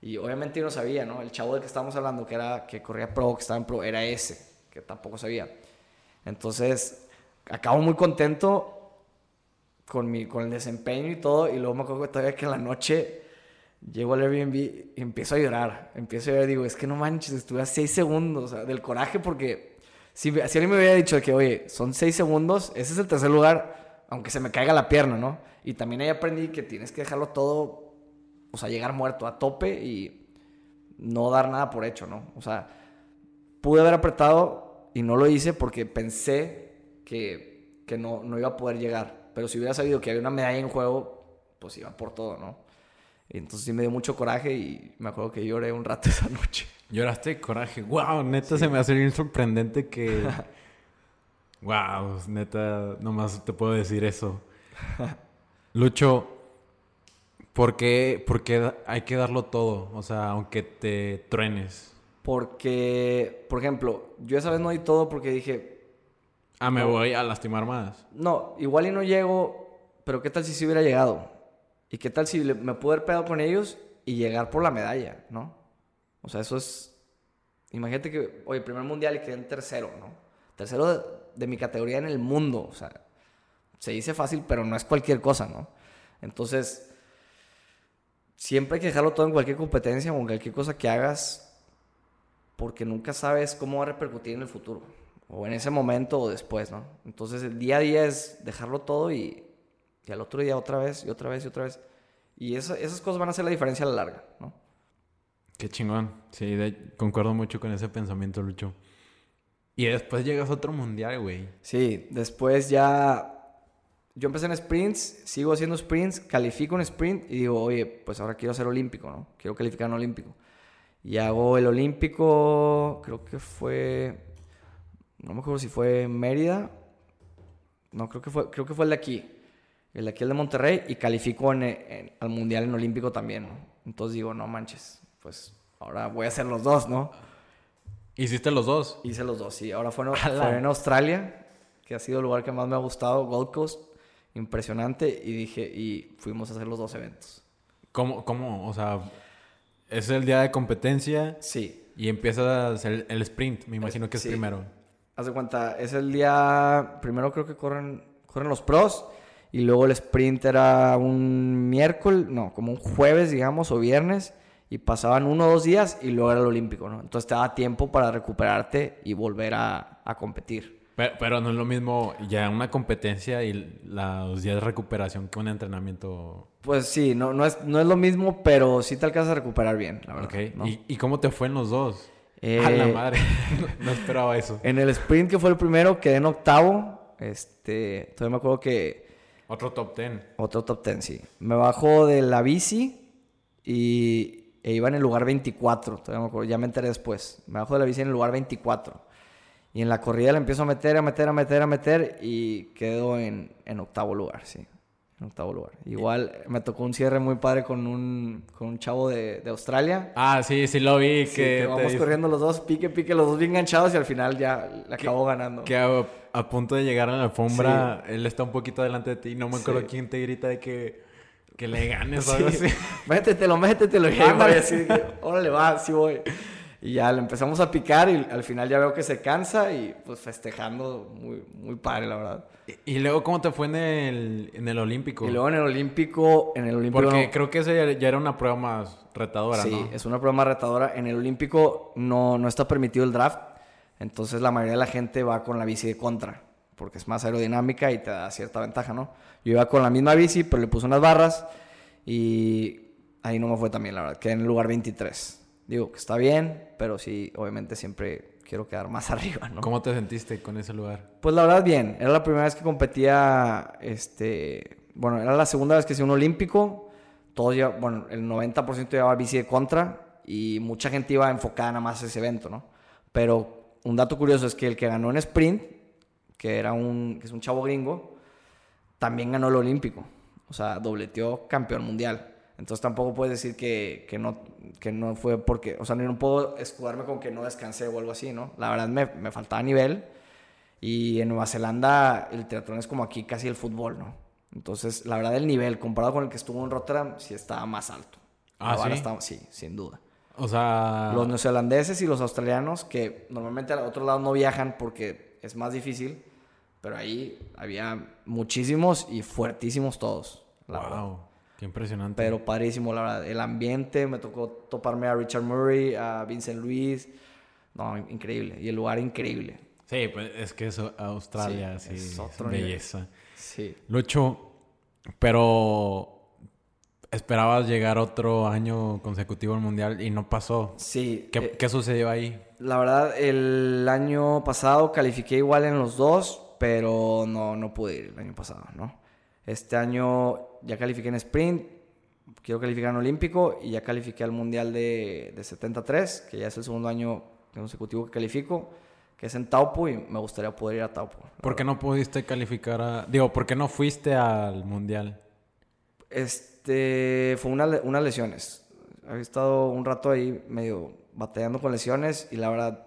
Y obviamente yo no sabía, ¿no? El chavo del que estábamos hablando, que era que corría pro, que estaba en pro, era ese, que tampoco sabía. Entonces, acabo muy contento con, mi, con el desempeño y todo. Y luego me acuerdo que todavía que en la noche llego al Airbnb y empiezo a llorar. Empiezo a llorar, digo, es que no manches, estuve a 6 segundos o sea, del coraje porque si, si alguien me hubiera dicho que, oye, son 6 segundos, ese es el tercer lugar, aunque se me caiga la pierna, ¿no? Y también ahí aprendí que tienes que dejarlo todo, o sea, llegar muerto a tope y no dar nada por hecho, ¿no? O sea, pude haber apretado y no lo hice porque pensé que, que no, no iba a poder llegar. Pero si hubiera sabido que había una medalla en juego, pues iba por todo, ¿no? Entonces sí me dio mucho coraje y me acuerdo que lloré un rato esa noche. Lloraste de coraje. Wow, neta se me hace bien sorprendente que. wow, neta, nomás te puedo decir eso. Lucho, ¿por qué, por qué da- hay que darlo todo? O sea, aunque te truenes. Porque, por ejemplo, yo esa vez no di todo porque dije, Ah, me voy a lastimar más. no, igual y no llego, pero ¿qué tal si sí hubiera llegado? ¿Y qué tal si me pude haber pegado con ellos y llegar por la medalla, no? O sea, eso es... Imagínate que, oye, primer mundial y quedé en tercero, ¿no? Tercero de, de mi categoría en el mundo, o sea, se dice fácil, pero no es cualquier cosa, ¿no? Entonces, siempre hay que dejarlo todo en cualquier competencia o en cualquier cosa que hagas, porque nunca sabes cómo va a repercutir en el futuro, o en ese momento o después, ¿no? Entonces, el día a día es dejarlo todo y, y al otro día otra vez y otra vez y otra vez. Y esa- esas cosas van a hacer la diferencia a la larga, ¿no? Qué chingón. Sí, de- concuerdo mucho con ese pensamiento, Lucho. Y después llegas a otro mundial, güey. Sí, después ya. Yo empecé en sprints, sigo haciendo sprints, califico un sprint y digo, oye, pues ahora quiero ser olímpico, ¿no? Quiero calificar en olímpico. Y hago el olímpico, creo que fue. No me acuerdo si fue Mérida. No, creo que fue, creo que fue el de aquí. El de aquí, el de Monterrey, y en, en- al mundial en olímpico también, ¿no? Entonces digo, no manches, pues ahora voy a hacer los dos, ¿no? ¿Hiciste los dos? Hice los dos, sí. Ahora fue en, en Australia, que ha sido el lugar que más me ha gustado, Gold Coast. impresionante y dije, y fuimos a hacer los dos eventos. ¿Cómo, cómo? O sea, es el día de competencia Sí, y empiezas el, el sprint, me imagino que es Sí. primero. haz de cuenta, es el día, primero creo que corren, corren los pros y luego el sprint era un miércoles, no, como un jueves, digamos, o viernes y pasaban uno o dos días y luego era el olímpico, ¿no? Entonces te daba tiempo para recuperarte y volver a, a competir. Pero, pero no es lo mismo ya una competencia y los días de recuperación que un entrenamiento. Pues sí, no, no, es, no es lo mismo, pero sí te alcanzas a recuperar bien, la verdad. ¿Y, y cómo te fue en los dos? Eh, A la madre. no esperaba eso. En el sprint que fue el primero quedé en octavo. Este, todavía me acuerdo que Otro top ten. otro top ten, sí. Me bajo de la bici y e iba en el lugar 24. Todavía me acuerdo, ya me enteré después. Me bajo de la bici en el lugar 24. Y en la corrida le empiezo a meter, a meter, a meter, a meter y quedo en, en octavo lugar, sí. En octavo lugar. Igual me tocó un cierre muy padre con un, con un chavo de, de Australia. Ah, sí, sí lo vi. Sí, que, que vamos dice- corriendo los dos, pique, pique, los dos bien enganchados y al final ya le acabó ganando. Que a, punto de llegar a la alfombra, él está un poquito delante de ti y no me acuerdo Sí. quién te grita de que, que le ganes o Sí. algo así. Métetelo, métetelo. Y Ándale. así que, órale, va, sí voy. Y ya le empezamos a picar y al final ya veo que se cansa y pues festejando muy, muy padre, la verdad. Y, y luego, ¿cómo te fue en el, en el Olímpico? Y luego en el Olímpico, en el Olímpico... Porque no- creo que ese ya- era una prueba más retadora, sí, ¿no? es una prueba más retadora. En el Olímpico no, no está permitido el draft, entonces la mayoría de la gente va con la bici de contra, porque es más aerodinámica y te da cierta ventaja, ¿no? Yo iba con la misma bici, pero le puse unas barras y ahí no me fue tan bien, la verdad. Quedé en el lugar 23. Digo que está bien, pero sí, obviamente siempre quiero quedar más arriba, ¿no? ¿Cómo te sentiste con ese lugar? Pues la verdad bien, era la primera vez que competía, este, bueno, era la segunda vez que hacía un olímpico, todos ya, bueno, el 90% llevaba bici de contra y mucha gente iba enfocada nada más a ese evento, ¿no? Pero un dato curioso es que el que ganó en sprint, que era un, que es un chavo gringo, también ganó el olímpico, o sea, dobleteó campeón mundial. Entonces tampoco puedes decir que, que, no, que no fue porque, o sea, no puedo escudarme con que no descansé o algo así, ¿no? La verdad me, me faltaba nivel y en Nueva Zelanda el triatlón es como aquí casi el fútbol, ¿no? Entonces, la verdad el nivel comparado con el que estuvo en Rotterdam sí estaba más alto. ¿Ah, sí? estaba- sí, sin duda. O sea... Los neozelandeses y los australianos, que normalmente a otros lados no viajan porque es más difícil, pero ahí había muchísimos y fuertísimos todos. La verdad. wow, qué impresionante. Pero padrísimo, la verdad. El ambiente, me tocó toparme a Richard Murray, a Vincent Luis. No, increíble. Y el lugar increíble. Sí, pues es que eso, Australia, Sí, sí, es es otro nivel. belleza. Sí. Lucho, pero esperabas llegar otro año consecutivo al mundial y no pasó. Sí. ¿Qué, eh, qué sucedió ahí? La verdad, el año pasado califiqué igual en los dos, pero no, no pude ir el año pasado, ¿no? Este año ya califiqué en sprint, quiero calificar en olímpico y ya califiqué al mundial de, de 73, que ya es el segundo año consecutivo que califico, que es en Taupo y me gustaría poder ir a Taupo. ¿Por qué no pudiste calificar a... Digo, ¿por qué no fuiste al mundial? Este, fue una, unas lesiones. Había estado un rato ahí medio batallando con lesiones y la verdad,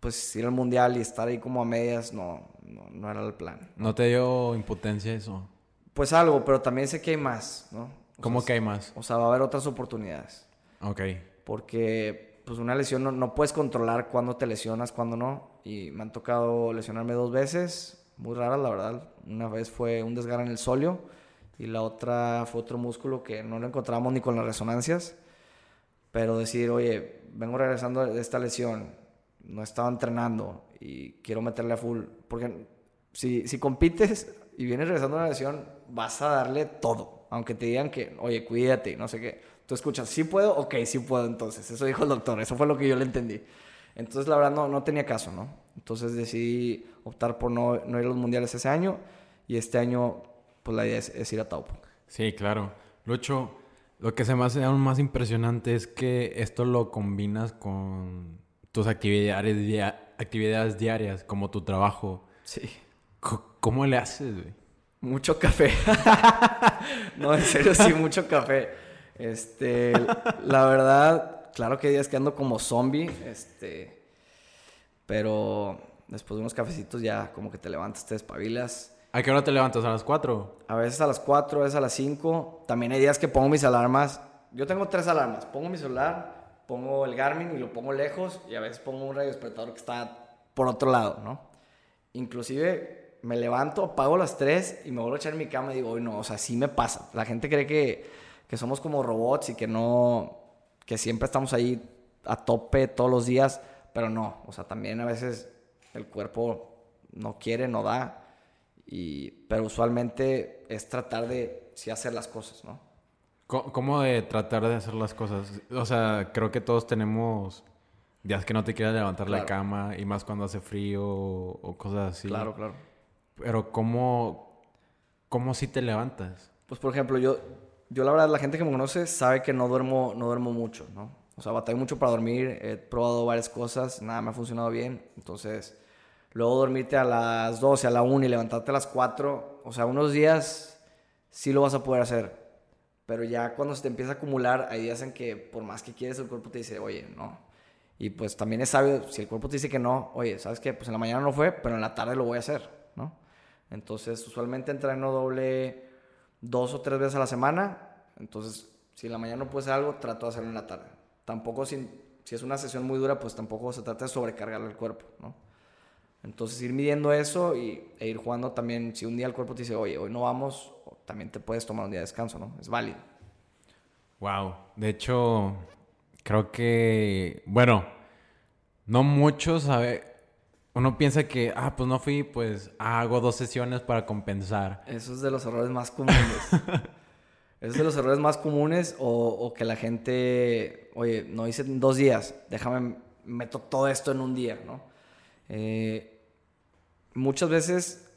pues ir al mundial y estar ahí como a medias no, no, no era el plan. ¿No te dio impotencia eso? Pues algo, pero también sé que hay más, ¿no? O ¿Cómo sea, que hay más? O sea, va a haber otras oportunidades. Ok. Porque, pues una lesión no, no puedes controlar cuándo te lesionas, cuándo no. Y me han tocado lesionarme dos veces, muy raras, la verdad. Una vez fue un desgarre en el solio y la otra fue otro músculo que no lo encontramos ni con las resonancias. Pero decir, oye, vengo regresando de esta lesión, no estaba entrenando y quiero meterle a full. Porque si, si compites y vienes regresando de una lesión, vas a darle todo. Aunque te digan que, oye, cuídate, y no sé qué. Tú escuchas, ¿sí puedo? Ok, sí puedo entonces. Eso dijo el doctor, eso fue lo que yo le entendí. Entonces, la verdad, no, no tenía caso, ¿no? Entonces decidí optar por no, no ir a los mundiales ese año y este año, pues la idea es, es ir a Taupo. Sí, claro. Lucho, lo que se me hace aún más impresionante es que esto lo combinas con tus actividades, dia- actividades diarias, como tu trabajo. Sí. C- ¿Cómo le haces, güey? Mucho café. no, en serio, sí, mucho café. Este, la verdad, claro que hay días que ando como zombie, este, pero después de unos cafecitos ya como que te levantas, te despabilas. ¿A qué hora te levantas? ¿A las 4? A veces a las 4, a veces a las 5. También hay días que pongo mis alarmas. Yo tengo tres alarmas. Pongo mi celular, pongo el Garmin y lo pongo lejos y a veces pongo un radio despertador que está por otro lado, ¿no? Inclusive me levanto, apago las 3 y me vuelvo a echar en mi cama y digo, no, o sea, sí me pasa. La gente cree que, que somos como robots y que no, que siempre estamos ahí a tope todos los días, pero no, o sea, también a veces el cuerpo no quiere, no da, y, pero usualmente es tratar de sí hacer las cosas, ¿no? ¿Cómo de tratar de hacer las cosas? O sea, creo que todos tenemos días que no te quieras levantar la cama y más cuando hace frío o cosas así. Claro, claro. Pero ¿cómo, cómo si te levantas? Pues por ejemplo, yo, yo la verdad, la gente que me conoce sabe que no duermo, no duermo mucho, ¿no? O sea, batallo mucho para dormir, he probado varias cosas, nada me ha funcionado bien, entonces luego dormirte a las 12, a la 1 y levantarte a las 4, o sea, unos días sí lo vas a poder hacer, pero ya cuando se te empieza a acumular, hay días en que por más que quieres el cuerpo te dice, oye, no. Y pues también es sabio, si el cuerpo te dice que no, oye, ¿sabes qué? Pues en la mañana no fue, pero en la tarde lo voy a hacer, ¿no? Entonces, usualmente entreno doble dos o tres veces a la semana. Entonces, si en la mañana no puedo hacer algo, trato de hacerlo en la tarde. Tampoco, si, si es una sesión muy dura, pues tampoco se trata de sobrecargarle el cuerpo, ¿no? Entonces, ir midiendo eso y, e ir jugando también. Si un día el cuerpo te dice, oye, hoy no vamos, también te puedes tomar un día de descanso, ¿no? Es válido. Wow. De hecho, creo que, bueno, no muchos saben uno piensa que, ah, pues no fui, pues hago dos sesiones para compensar. Eso es de los errores más comunes. Eso es de los errores más comunes o, que la gente, oye, no hice dos días, déjame, meto todo esto en un día, ¿no? Eh, muchas veces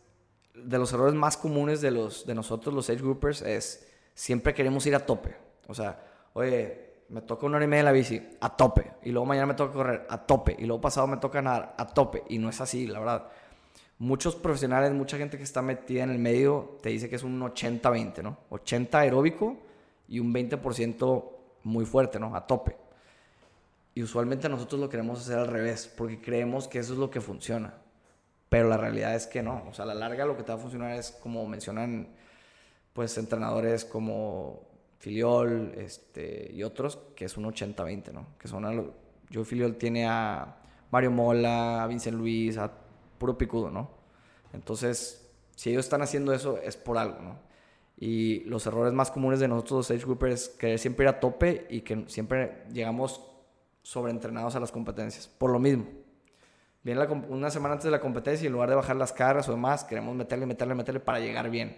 de los errores más comunes de, los, de nosotros, los age groupers, es siempre queremos ir a tope. O sea, oye, me toca una hora y media la bici, a tope. Y luego mañana me toca correr, a tope. Y luego pasado me toca nadar, a tope. Y no es así, la verdad. Muchos profesionales, mucha gente que está metida en el medio, te dice que es un 80-20, ¿no? 80 aeróbico y un 20% muy fuerte, ¿no? A tope. Y usualmente nosotros lo queremos hacer al revés, porque creemos que eso es lo que funciona. Pero la realidad es que no. O sea, a la larga lo que te va a funcionar es, como mencionan, pues, entrenadores como Filiol este, y otros, que es un 80-20, ¿no? Que son a yo Filiol tiene a Mario Mola, a Vincent Luis, a puro picudo, ¿no? Entonces, si ellos están haciendo eso, es por algo, ¿no? Y los errores más comunes de nosotros los age groupers es querer siempre ir a tope y que siempre llegamos sobreentrenados a las competencias. Por lo mismo. Viene una semana antes de la competencia y en lugar de bajar las cargas o demás, queremos meterle, meterle, meterle para llegar bien.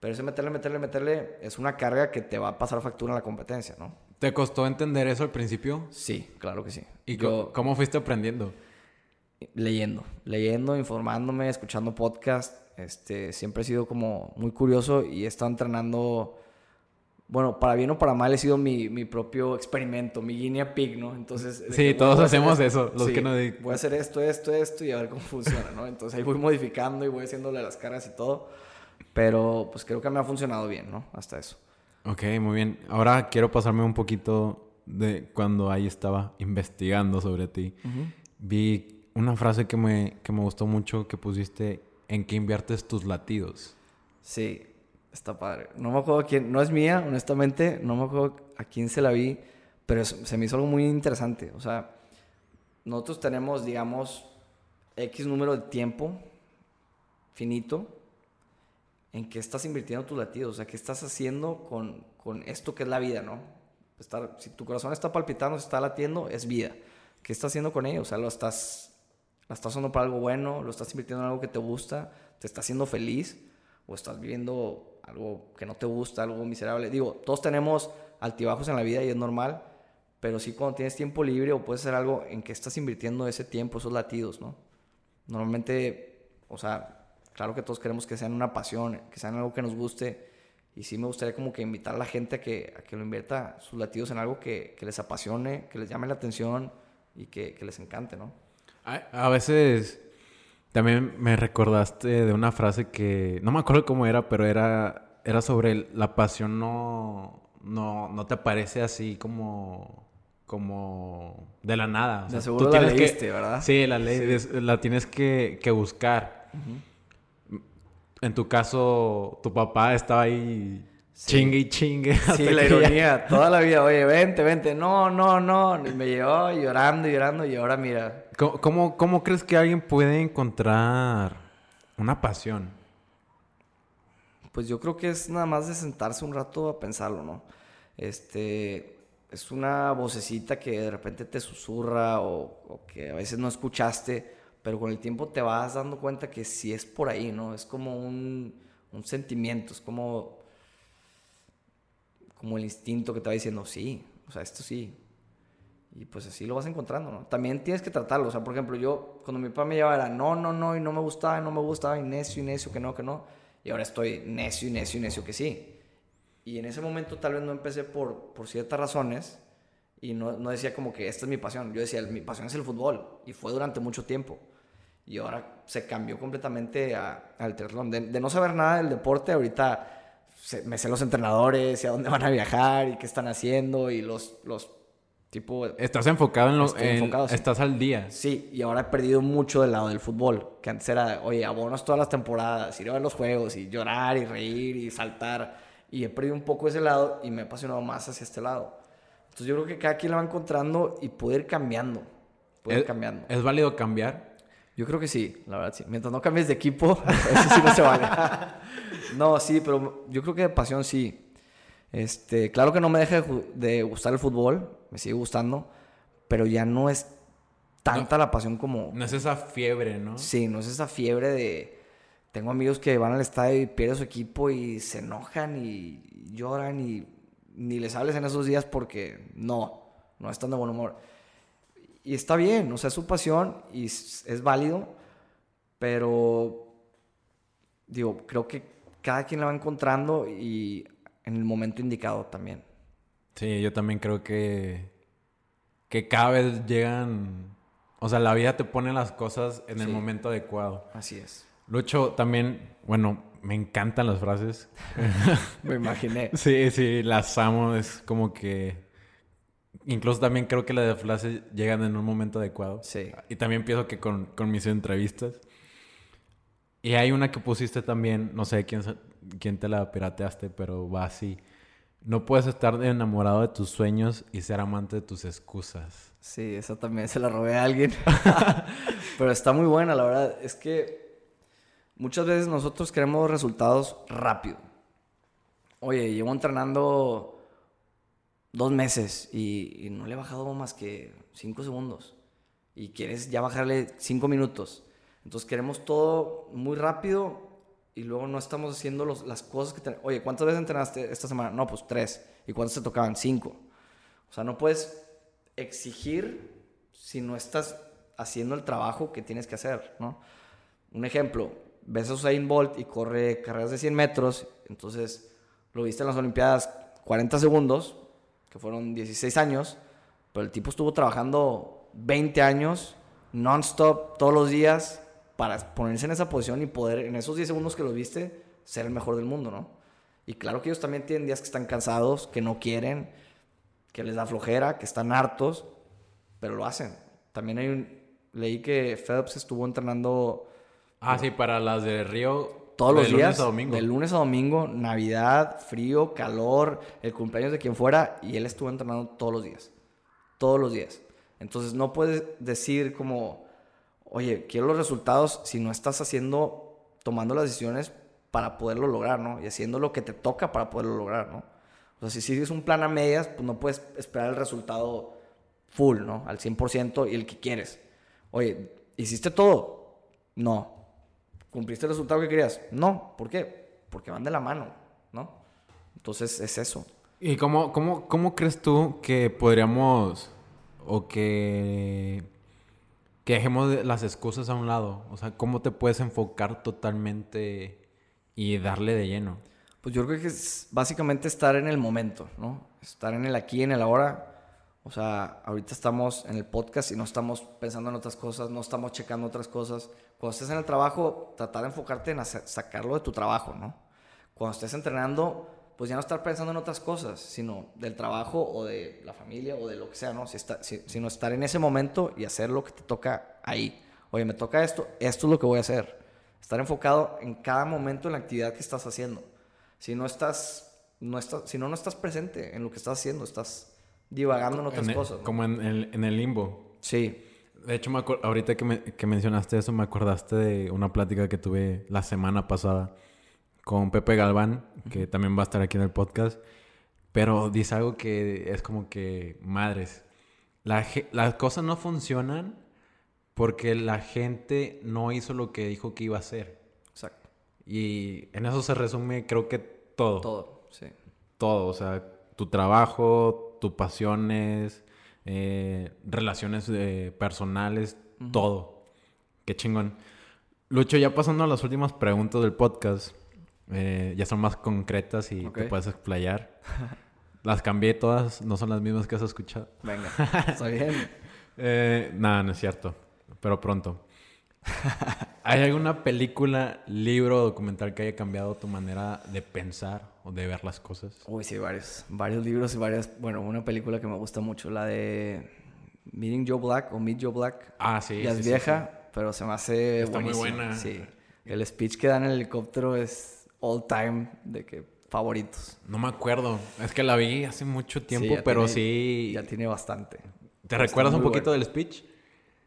Pero ese meterle, meterle, meterle es una carga que te va a pasar factura en la competencia, ¿no? ¿Te costó entender eso al principio? Sí, claro que sí. ¿Y cómo fuiste aprendiendo? Leyendo, leyendo, informándome, escuchando podcast. Este, siempre he sido como muy curioso y he estado entrenando, bueno, para bien o para mal he sido mi, mi propio experimento, mi guinea pig, ¿no? Entonces... Sí, todos hacemos eso, los que no... Voy a hacer esto, esto, esto y a ver cómo funciona, ¿no? Entonces ahí voy modificando y voy haciéndole las caras y todo. Pero pues creo que me ha funcionado bien, ¿no? Hasta eso. Ok, muy bien. Ahora quiero pasarme un poquito de cuando ahí estaba investigando sobre ti. Vi una frase que me, que me gustó mucho que pusiste en que inviertes tus latidos. Sí, está padre. No me acuerdo quién, no es mía, honestamente, no me acuerdo a quién se la vi, pero se me hizo algo muy interesante. O sea, nosotros tenemos, digamos, X número de tiempo finito en qué estás invirtiendo tus latidos, o sea, qué estás haciendo con, con esto que es la vida, ¿no? Estar, si tu corazón está palpitando, está latiendo, es vida. ¿Qué estás haciendo con ello? O sea, lo estás, la estás usando para algo bueno, lo estás invirtiendo en algo que te gusta, te está haciendo feliz, o estás viviendo algo que no te gusta, algo miserable. Digo, todos tenemos altibajos en la vida y es normal, pero sí cuando tienes tiempo libre o puedes hacer algo en que estás invirtiendo ese tiempo, esos latidos, ¿no? Normalmente, o sea, claro que todos queremos que sean una pasión, que sean algo que nos guste. Y sí me gustaría como que invitar a la gente a que, a que lo invierta sus latidos en algo que, que les apasione, que les llame la atención y que, que les encante, ¿no? A, veces también me recordaste de una frase que no me acuerdo cómo era, pero era, era sobre la pasión no, no, no te aparece así como como de la nada. O sea, tú la leíste, ¿verdad? Sí, la ley la tienes que, que buscar en tu caso, tu papá estaba ahí chingue y chingue. Sí, la ironía, toda la vida, oye, vente, vente, no, no, no. Y me llevó llorando, llorando y ahora mira. ¿Cómo, cómo, crees que alguien puede encontrar una pasión? Pues yo creo que es nada más de sentarse un rato a pensarlo, ¿no? Este, es una vocecita que de repente te susurra o, que a veces no escuchaste, pero con el tiempo te vas dando cuenta que sí es por ahí, ¿no? Es como un, sentimiento, es como, como el instinto que te va diciendo, sí, o sea, esto sí. Y pues así lo vas encontrando, ¿no? También tienes que tratarlo, o sea, por ejemplo, yo cuando mi papá me llevaba era no, no, no, y no me gustaba, y no me gustaba, y necio, y necio, que no, que no. Y ahora estoy necio, y necio, y necio, que sí. Y en ese momento tal vez no empecé por, por ciertas razones y no, no, decía como que esta es mi pasión. Yo decía, mi pasión es el fútbol y fue durante mucho tiempo. Y ahora se cambió completamente al triatlón. De, no saber nada del deporte, ahorita me sé los entrenadores y a dónde van a viajar y qué están haciendo y los, los tipo... Estás enfocado en lo... Estás al día. Sí, y ahora he perdido mucho del lado del fútbol. Que antes era, oye, abonos todas las temporadas, ir a ver los juegos y llorar y reír y saltar y he perdido un poco ese lado y me he apasionado más hacia este lado. Entonces yo creo que cada quien la va encontrando y puede ir cambiando. Puede ir cambiando. ¿Es válido cambiar? Yo creo que sí, la verdad sí. Mientras no cambies de equipo, eso sí no se vale. no, sí, pero yo creo que de pasión sí. Este, claro que no me deja de gustar el fútbol, me sigue gustando, pero ya no es tanta la pasión como... No es esa fiebre, ¿no? Sí, no es esa fiebre de tengo amigos que van al estadio y pierden su equipo y se enojan y lloran y ni les hables en esos días porque no, no están de buen humor. Y está bien, o sea, es su pasión y es, válido, pero digo, creo que cada quien la va encontrando y en el momento indicado también. Sí, yo también creo que, que cada vez llegan, o sea, la vida te pone las cosas en el momento adecuado. Así es. Lucho, también, bueno, me encantan las frases. me imaginé. Sí, sí, las amo. Es como que. Incluso también creo que las frases llegan en un momento adecuado. Sí. Y también pienso que con, con mis entrevistas. Y hay una que pusiste también, no sé quién, quién te la pirateaste, pero va así. No puedes estar enamorado de tus sueños y ser amante de tus excusas. Sí, esa también se la robé a alguien. pero está muy buena, la verdad. Es que Muchas veces nosotros queremos resultados rápido. Oye, llevo entrenando dos meses y, no le he bajado más que cinco segundos. Y quieres ya bajarle cinco minutos. Entonces queremos todo muy rápido y luego no estamos haciendo las cosas que... Oye, ¿cuántas veces entrenaste esta semana? No, pues tres. ¿Y cuántas te tocaban? Cinco. O sea, no puedes exigir si no estás haciendo el trabajo que tienes que hacer, ¿no? Un ejemplo, ves a Usain Bolt y corre carreras de 100 metros, entonces lo viste en las Olimpiadas 40 segundos, que fueron 16 años, pero el tipo estuvo trabajando 20 años, non-stop, todos los días, para ponerse en esa posición y poder, en esos 10 segundos que lo viste, ser el mejor del mundo, ¿no? Y claro que ellos también tienen días que están cansados, que no quieren, que les da flojera, que están hartos, pero lo hacen. También hay un, leí que Phelps estuvo entrenando Ah, sí, para las de Río. Todos los días. Lunes a domingo. De lunes a domingo, Navidad, frío, calor, el cumpleaños de quien fuera, y él estuvo entrenando todos los días. Todos los días. Entonces no puedes decir como, oye, quiero los resultados si no estás haciendo, tomando las decisiones para poderlo lograr, ¿no? Y haciendo lo que te toca para poderlo lograr, ¿no? O sea, si sigues un plan a medias, pues no puedes esperar el resultado full, ¿no? Al 100% y el que quieres. Oye, ¿hiciste todo? No. ¿Cumpliste el resultado que querías? No. ¿Por qué? Porque van de la mano, ¿no? Entonces es eso. ¿Y cómo, cómo, cómo crees tú que podríamos o que, que dejemos las excusas a un lado? O sea, ¿cómo te puedes enfocar totalmente y darle de lleno? Pues yo creo que es básicamente estar en el momento, ¿no? Estar en el aquí, en el ahora. O sea, ahorita estamos en el podcast y no estamos pensando en otras cosas, no estamos checando otras cosas. Cuando estés en el trabajo, tratar de enfocarte en sacarlo de tu trabajo, ¿no? Cuando estés entrenando, pues ya no estar pensando en otras cosas, sino del trabajo o de la familia o de lo que sea, ¿no? Si está, sino estar en ese momento y hacer lo que te toca ahí. Oye, me toca esto, esto es lo que voy a hacer. Estar enfocado en cada momento en la actividad que estás haciendo. Si no estás, no estás, si no, no estás presente en lo que estás haciendo, estás divagando en otras En el- cosas. ¿no? Como en el, en el limbo. Sí, De hecho, me ahorita que, me- que mencionaste eso, me acordaste de una plática que tuve la semana pasada con Pepe Galván, que también va a estar aquí en el podcast. Pero dice algo que es como que, madres, la las cosas no funcionan porque la gente no hizo lo que dijo que iba a hacer. exacto. Y en eso se resume, creo que todo. Todo, sí. Todo, o sea, tu trabajo, tus pasiones, eh, relaciones eh, personales, todo. Qué chingón. Lucho, ya pasando a las últimas preguntas del podcast, eh, ya son más concretas y te Ok. puedes explayar. las cambié todas, no son las mismas que has escuchado. Venga, está bien. Eh, nada, no es cierto, pero pronto. ¿Hay alguna película, libro o documental que haya cambiado tu manera de pensar o de ver las cosas? Uy, sí, varios. Varios libros y varias. Bueno, una película que me gusta mucho, la de Meeting Joe Black o Meet Joe Black. Ah, sí. ya sí, es sí, vieja, pero se me hace Está muy buena. Sí. El speech que da en el helicóptero es all time de que favoritos. No me acuerdo. Es que la vi hace mucho tiempo, pero tiene- sí. Ya tiene bastante. ¿Te recuerdas un poquito bueno. del speech?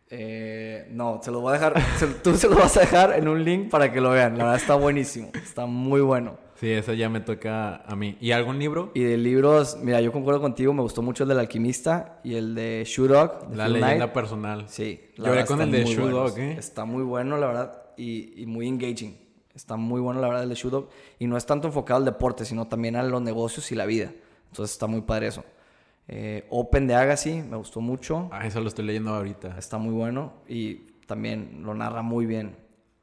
Eh, no, se los voy a dejar. se- tú se lo vas a dejar en un link para que lo vean. La verdad está buenísimo. Está muy bueno. Sí, esa ya me toca a mí. ¿Y algún libro? Y de libros, mira, yo concuerdo contigo. Me gustó mucho el del alquimista y el de Shoe Dog. de La Phil leyenda Knight. personal. Sí. la Lloré con el de Shoe. Dog, ¿eh? Está muy bueno, la verdad, y, y muy engaging. Está muy bueno, la verdad, el de. Y no es tanto enfocado al deporte, sino también a los negocios y la vida. Entonces está muy padre eso. Eh, Open de Agassi, me gustó mucho. Ah, eso lo estoy leyendo ahorita. Está muy bueno y también lo narra muy bien.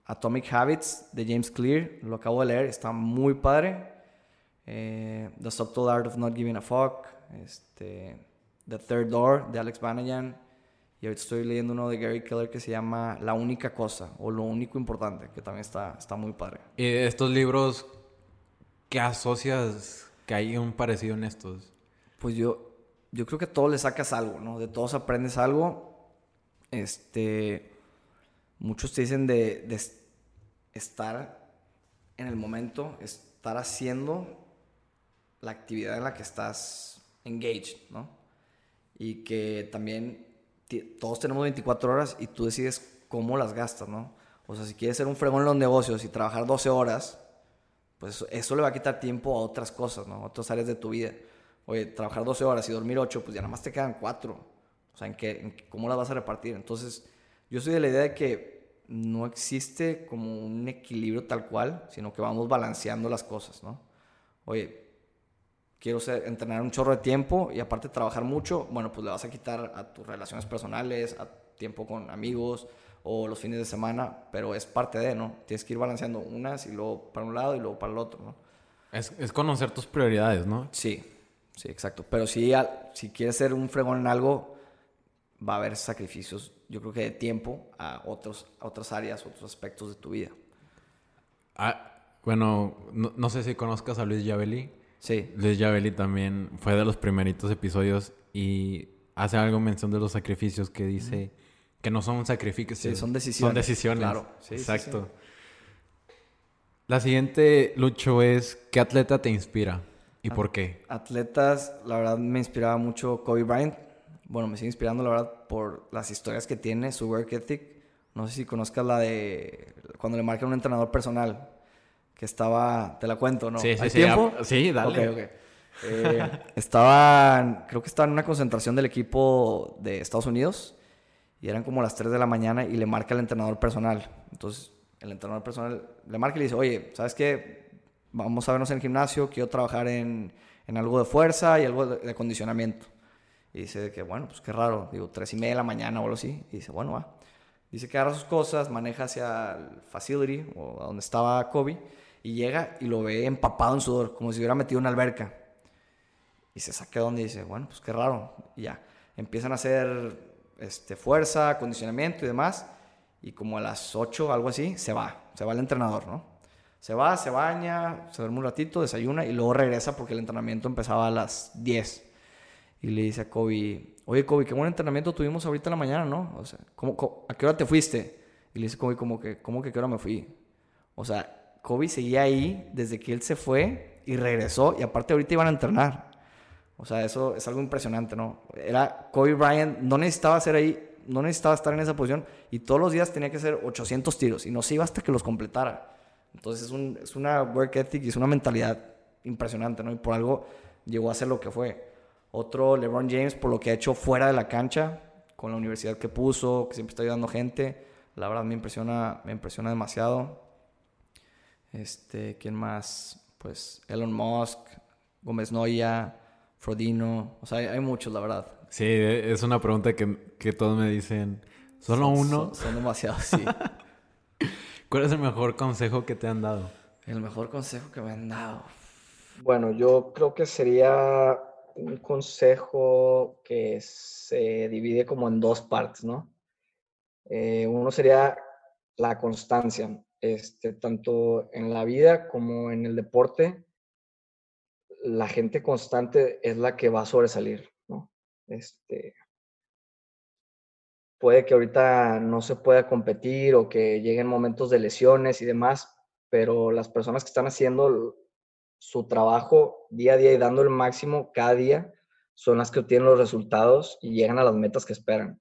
Atomic Habits de James Clear, lo acabo de leer, está muy padre. Eh, The Subtle Art of Not Giving a Fuck, este, The Third Door de Alex Banayan. Y ahorita estoy leyendo uno de Gary Keller que se llama La única cosa o Lo único importante, que también está, está muy padre. ¿Y estos libros, qué asocias que hay un parecido en estos? Pues yo, yo creo que a todos le sacas algo, ¿no? De todos aprendes algo. Este, muchos te dicen de, de es- estar en el momento, estar haciendo la actividad en la que estás engaged, ¿no? Y que también todos tenemos 24 horas y tú decides cómo las gastas, ¿no? O sea, si quieres ser un fregón en los negocios y trabajar 12 horas, pues eso, eso le va a quitar tiempo a otras cosas, ¿no? A otras áreas de tu vida. Oye, trabajar 12 horas y dormir 8, pues ya nada más te quedan 4. O sea, ¿en qué, en ¿cómo las vas a repartir? Entonces, yo soy de la idea de que no existe como un equilibrio tal cual, sino que vamos balanceando las cosas, ¿no? Oye, quiero entrenar un chorro de tiempo y aparte trabajar mucho, bueno, pues le vas a quitar a tus relaciones personales, a tiempo con amigos o los fines de semana, pero es parte de, ¿no? Tienes que ir balanceando unas y luego para un lado y luego para el otro, ¿no? Es, es conocer tus prioridades, ¿no? Sí, sí, exacto. Pero si, al- si quieres ser un fregón en algo, va a haber sacrificios, yo creo que de tiempo a, otros, a otras áreas, otros aspectos de tu vida. Ah, bueno, no, no sé si conozcas a Luis Yavelli. Sí, Luis Yavelli también fue de los primeritos episodios y hace algo mención de los sacrificios que dice que no son sacrificios, Sí, son decisiones. Son decisiones. Claro, sí, sí, Exacto. La siguiente, Lucho, es ¿qué atleta te inspira? ¿Y por qué? atletas, la verdad me inspiraba mucho Kobe Bryant. Bueno, me sigue inspirando, la verdad, por las historias que tiene, su work ethic. No sé si conozcas la de cuando le marca un entrenador personal que estaba, te la cuento, ¿no? Sí, sí, ¿Hay sí, tiempo? ah, sí, dale. Ok, ok. Eh, estaban, creo que estaban en una concentración del equipo de Estados Unidos y eran como las 3 de la mañana y le marca al entrenador personal. Entonces, el entrenador personal le marca y le dice, oye, ¿sabes qué? Vamos a vernos en el gimnasio, quiero trabajar en, en algo de fuerza y algo de, de acondicionamiento. Y dice que, bueno, pues qué raro, digo, 3 y media de la mañana o algo así. Y dice, bueno, va. Dice que agarra sus cosas, maneja hacia el facility o a donde estaba Kobe y llega y lo ve empapado en sudor, como si hubiera metido una alberca. Y se saca de donde dice, bueno, pues qué raro. Y ya, empiezan a hacer este, fuerza, acondicionamiento y demás. Y como a las 8, algo así, se va. Se va el entrenador, ¿no? Se va, se baña, se duerme un ratito, desayuna y luego regresa porque el entrenamiento empezaba a las 10. Y le dice a Kobe, oye Kobe, qué buen entrenamiento tuvimos ahorita en la mañana, ¿no? O sea, ¿cómo, cómo- a qué hora te fuiste? Y le dice Kobe como que, ¿cómo que qué hora me fui? O sea, Kobe seguía ahí desde que él se fue y regresó y aparte ahorita iban a entrenar. O sea, eso es algo impresionante, ¿no? Era Kobe Bryant, no necesitaba ser ahí, no necesitaba estar en esa posición y todos los días tenía que hacer 800 tiros y no se iba hasta que los completara. Entonces es, es una work ethic y es una mentalidad impresionante, ¿no? Y por algo llegó a ser lo que fue. Otro, LeBron James, por lo que ha hecho fuera de la cancha, con la universidad que puso, que siempre está ayudando gente. La verdad me impresiona, me impresiona demasiado. Este, ¿quién más? Pues Elon Musk, Gómez Noya, Frodino. O sea, hay, muchos, la verdad. Sí, es una pregunta que, que todos me dicen. ¿Solo uno? Son, son demasiados, sí. ¿Cuál es el mejor consejo que te han dado? El mejor consejo que me han dado. Bueno, yo creo que sería un consejo que se divide como en dos partes, ¿no? Eh, uno sería la constancia, este, tanto en la vida como en el deporte. La gente constante es la que va a sobresalir, ¿no? Este, puede que ahorita no se pueda competir o que lleguen momentos de lesiones y demás, pero las personas que están haciendo su trabajo día a día y dando el máximo cada día son las que obtienen los resultados y llegan a las metas que esperan.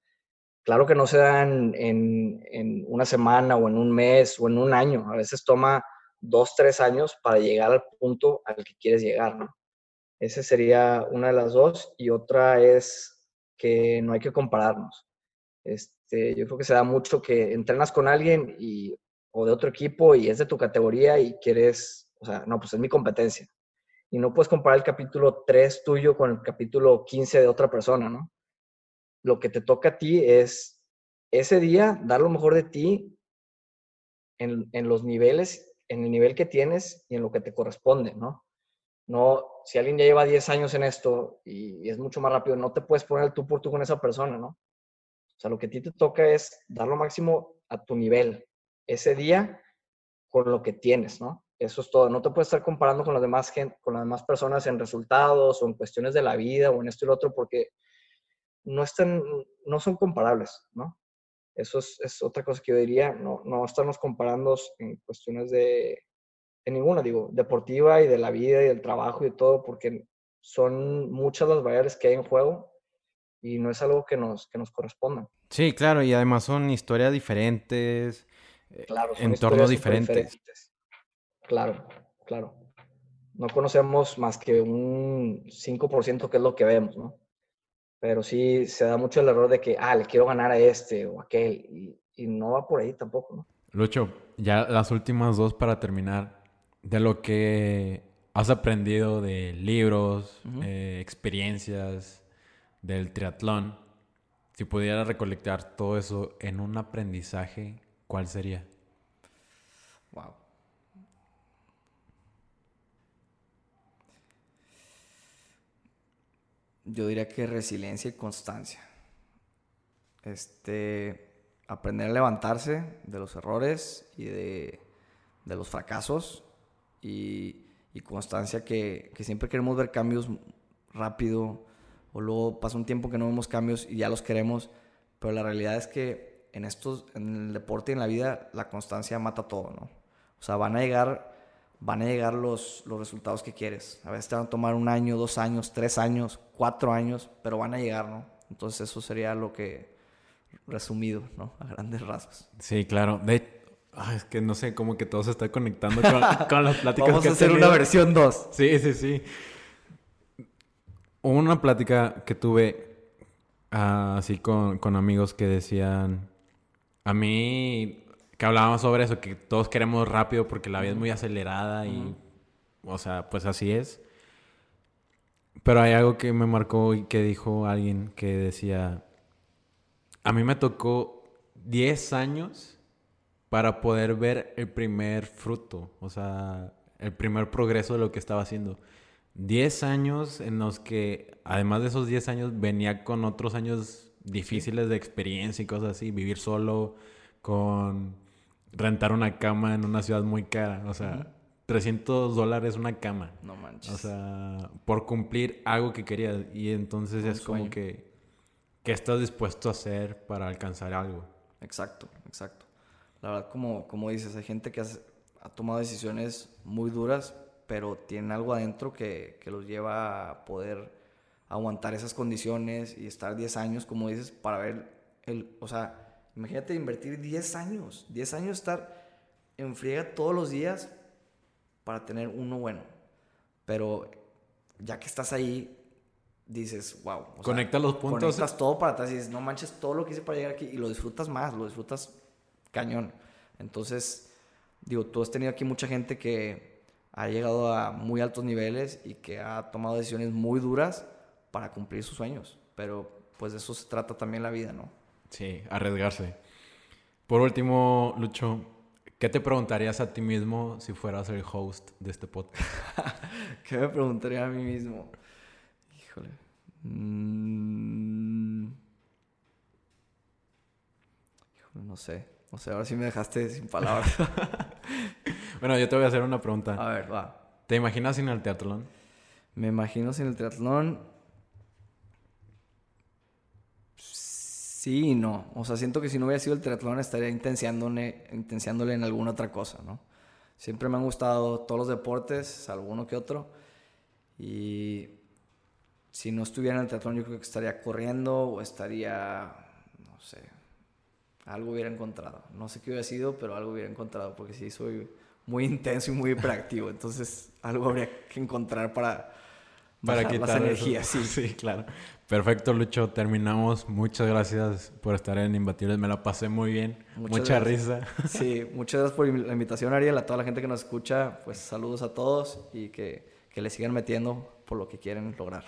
Claro que no se dan en, una semana o en un mes o en un año. A veces toma dos, tres años para llegar al punto al que quieres llegar, ¿no? Esa sería una de las dos. Y otra es que no hay que compararnos. Este, yo creo que se da mucho que entrenas con alguien y, o de otro equipo y es de tu categoría y quieres o sea, no, pues es mi competencia. Y no puedes comparar el capítulo 3 tuyo con el capítulo 15 de otra persona, ¿no? Lo que te toca a ti es ese día dar lo mejor de ti en, en los niveles, en el nivel que tienes y en lo que te corresponde, ¿no? No, si alguien ya lleva 10 años en esto y, es mucho más rápido, no te puedes poner tú por tú con esa persona, ¿no? O sea, lo que a ti te toca es dar lo máximo a tu nivel ese día con lo que tienes, ¿no? Eso es todo. No te puedes estar comparando con las demás con las demás personas en resultados o en cuestiones de la vida o en esto y lo otro porque no están, no son comparables, ¿no? Eso es, otra cosa que yo diría, no, no estarnos comparando en cuestiones de, en ninguna, digo, deportiva y de la vida y del trabajo y de todo, porque son muchas las variables que hay en juego y no es algo que nos, que nos corresponda. Sí, claro, y además son historias diferentes, claro, entornos diferentes. Claro, claro. No conocemos más que un 5% que es lo que vemos, ¿no? Pero sí se da mucho el error de que, ah, le quiero ganar a este o aquel, y, no va por ahí tampoco, ¿no? Lucho, ya las últimas dos para terminar. De lo que has aprendido de libros, eh, experiencias, del triatlón, si pudieras recolectar todo eso en un aprendizaje, ¿cuál sería? Yo diría que resiliencia y constancia. Este, aprender a levantarse de los errores y de, los fracasos y, constancia que, siempre queremos ver cambios rápido o luego pasa un tiempo que no vemos cambios y ya los queremos, pero la realidad es que en estos, en el deporte y en la vida, la constancia mata todo, ¿no? O sea, van a llegar van a llegar los, los resultados que quieres. A veces te van a tomar un año, dos años, tres años, cuatro años, pero van a llegar, ¿no? Entonces eso sería lo que, resumido, ¿no? A grandes rasgos. Sí, claro. De, es que no sé, como que todo se está conectando con, con las pláticas Vamos a hacer una versión 2. Sí, sí, sí. Hubo una plática que tuve ah, así con, con amigos que decían, a mí que hablábamos sobre eso, que todos queremos rápido porque la vida es muy acelerada y, o sea, pues así es. Pero hay algo que me marcó y que dijo alguien que decía, a mí me tocó 10 años para poder ver el primer fruto, o sea, el primer progreso de lo que estaba haciendo. 10 años en los que, además de esos 10 años, venía con otros años difíciles de experiencia y cosas así, vivir solo, con rentar una cama en una ciudad muy cara. O sea, 300 dólares una cama. No manches. O sea, por cumplir algo que querías. Y entonces es como que, ¿qué estás dispuesto a hacer para alcanzar algo? Exacto, exacto. La verdad, como, como dices, hay gente que ha tomado decisiones muy duras, pero tienen algo adentro que, que los lleva a poder aguantar esas condiciones y estar 10 años, como dices, para ver el, o sea, imagínate invertir 10 años, 10 años estar en friega todos los días para tener uno bueno. Pero ya que estás ahí, dices, wow. Conecta los puntos. Conectas todo para atrás y dices, no manches todo lo que hice para llegar aquí y lo disfrutas más, lo disfrutas cañón. Entonces, digo, tú has tenido aquí mucha gente que ha llegado a muy altos niveles y que ha tomado decisiones muy duras para cumplir sus sueños. Pero pues de eso se trata también la vida, ¿no? Sí, arriesgarse. Por último, Lucho, ¿qué te preguntarías a ti mismo si fueras el host de este podcast? ¿Qué me preguntaría a mí mismo? Híjole. Mm. Híjole, no sé. No sé, ahora sí me dejaste sin palabras. bueno, yo te voy a hacer una pregunta. A ver, va. ¿Te imaginas sin el triatlón? Me imagino sin el triatlón. Sí y no. O sea, siento que si no hubiera sido el triatlón estaría intenciándole, en alguna otra cosa, ¿no? Siempre me han gustado todos los deportes, alguno que otro. Y si no estuviera en el triatlón yo creo que estaría corriendo o estaría, no sé, algo hubiera encontrado. No sé qué hubiera sido, pero algo hubiera encontrado, porque sí, soy muy intenso y muy hiperactivo, entonces algo habría que encontrar para, para quitar las energías. Sí. sí, claro. Perfecto, Lucho. Terminamos. Muchas gracias por estar en Imbatibles. Me la pasé muy bien. Mucha risa. Sí, muchas gracias por la invitación, Ariel. A toda la gente que nos escucha, pues saludos a todos y que, que le sigan metiendo por lo que quieren lograr.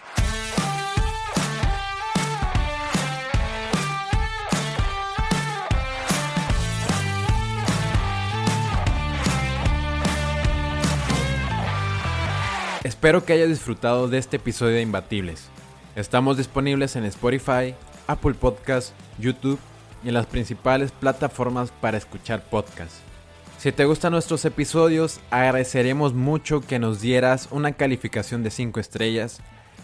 Espero que hayas disfrutado de este episodio de Imbatibles. Estamos disponibles en Spotify, Apple Podcasts, YouTube y en las principales plataformas para escuchar podcasts. Si te gustan nuestros episodios, agradeceremos mucho que nos dieras una calificación de 5 estrellas,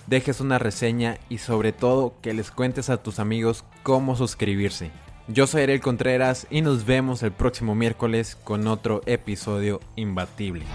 dejes una reseña y sobre todo que les cuentes a tus amigos cómo suscribirse. Yo soy Ariel Contreras y nos vemos el próximo miércoles con otro episodio imbatible.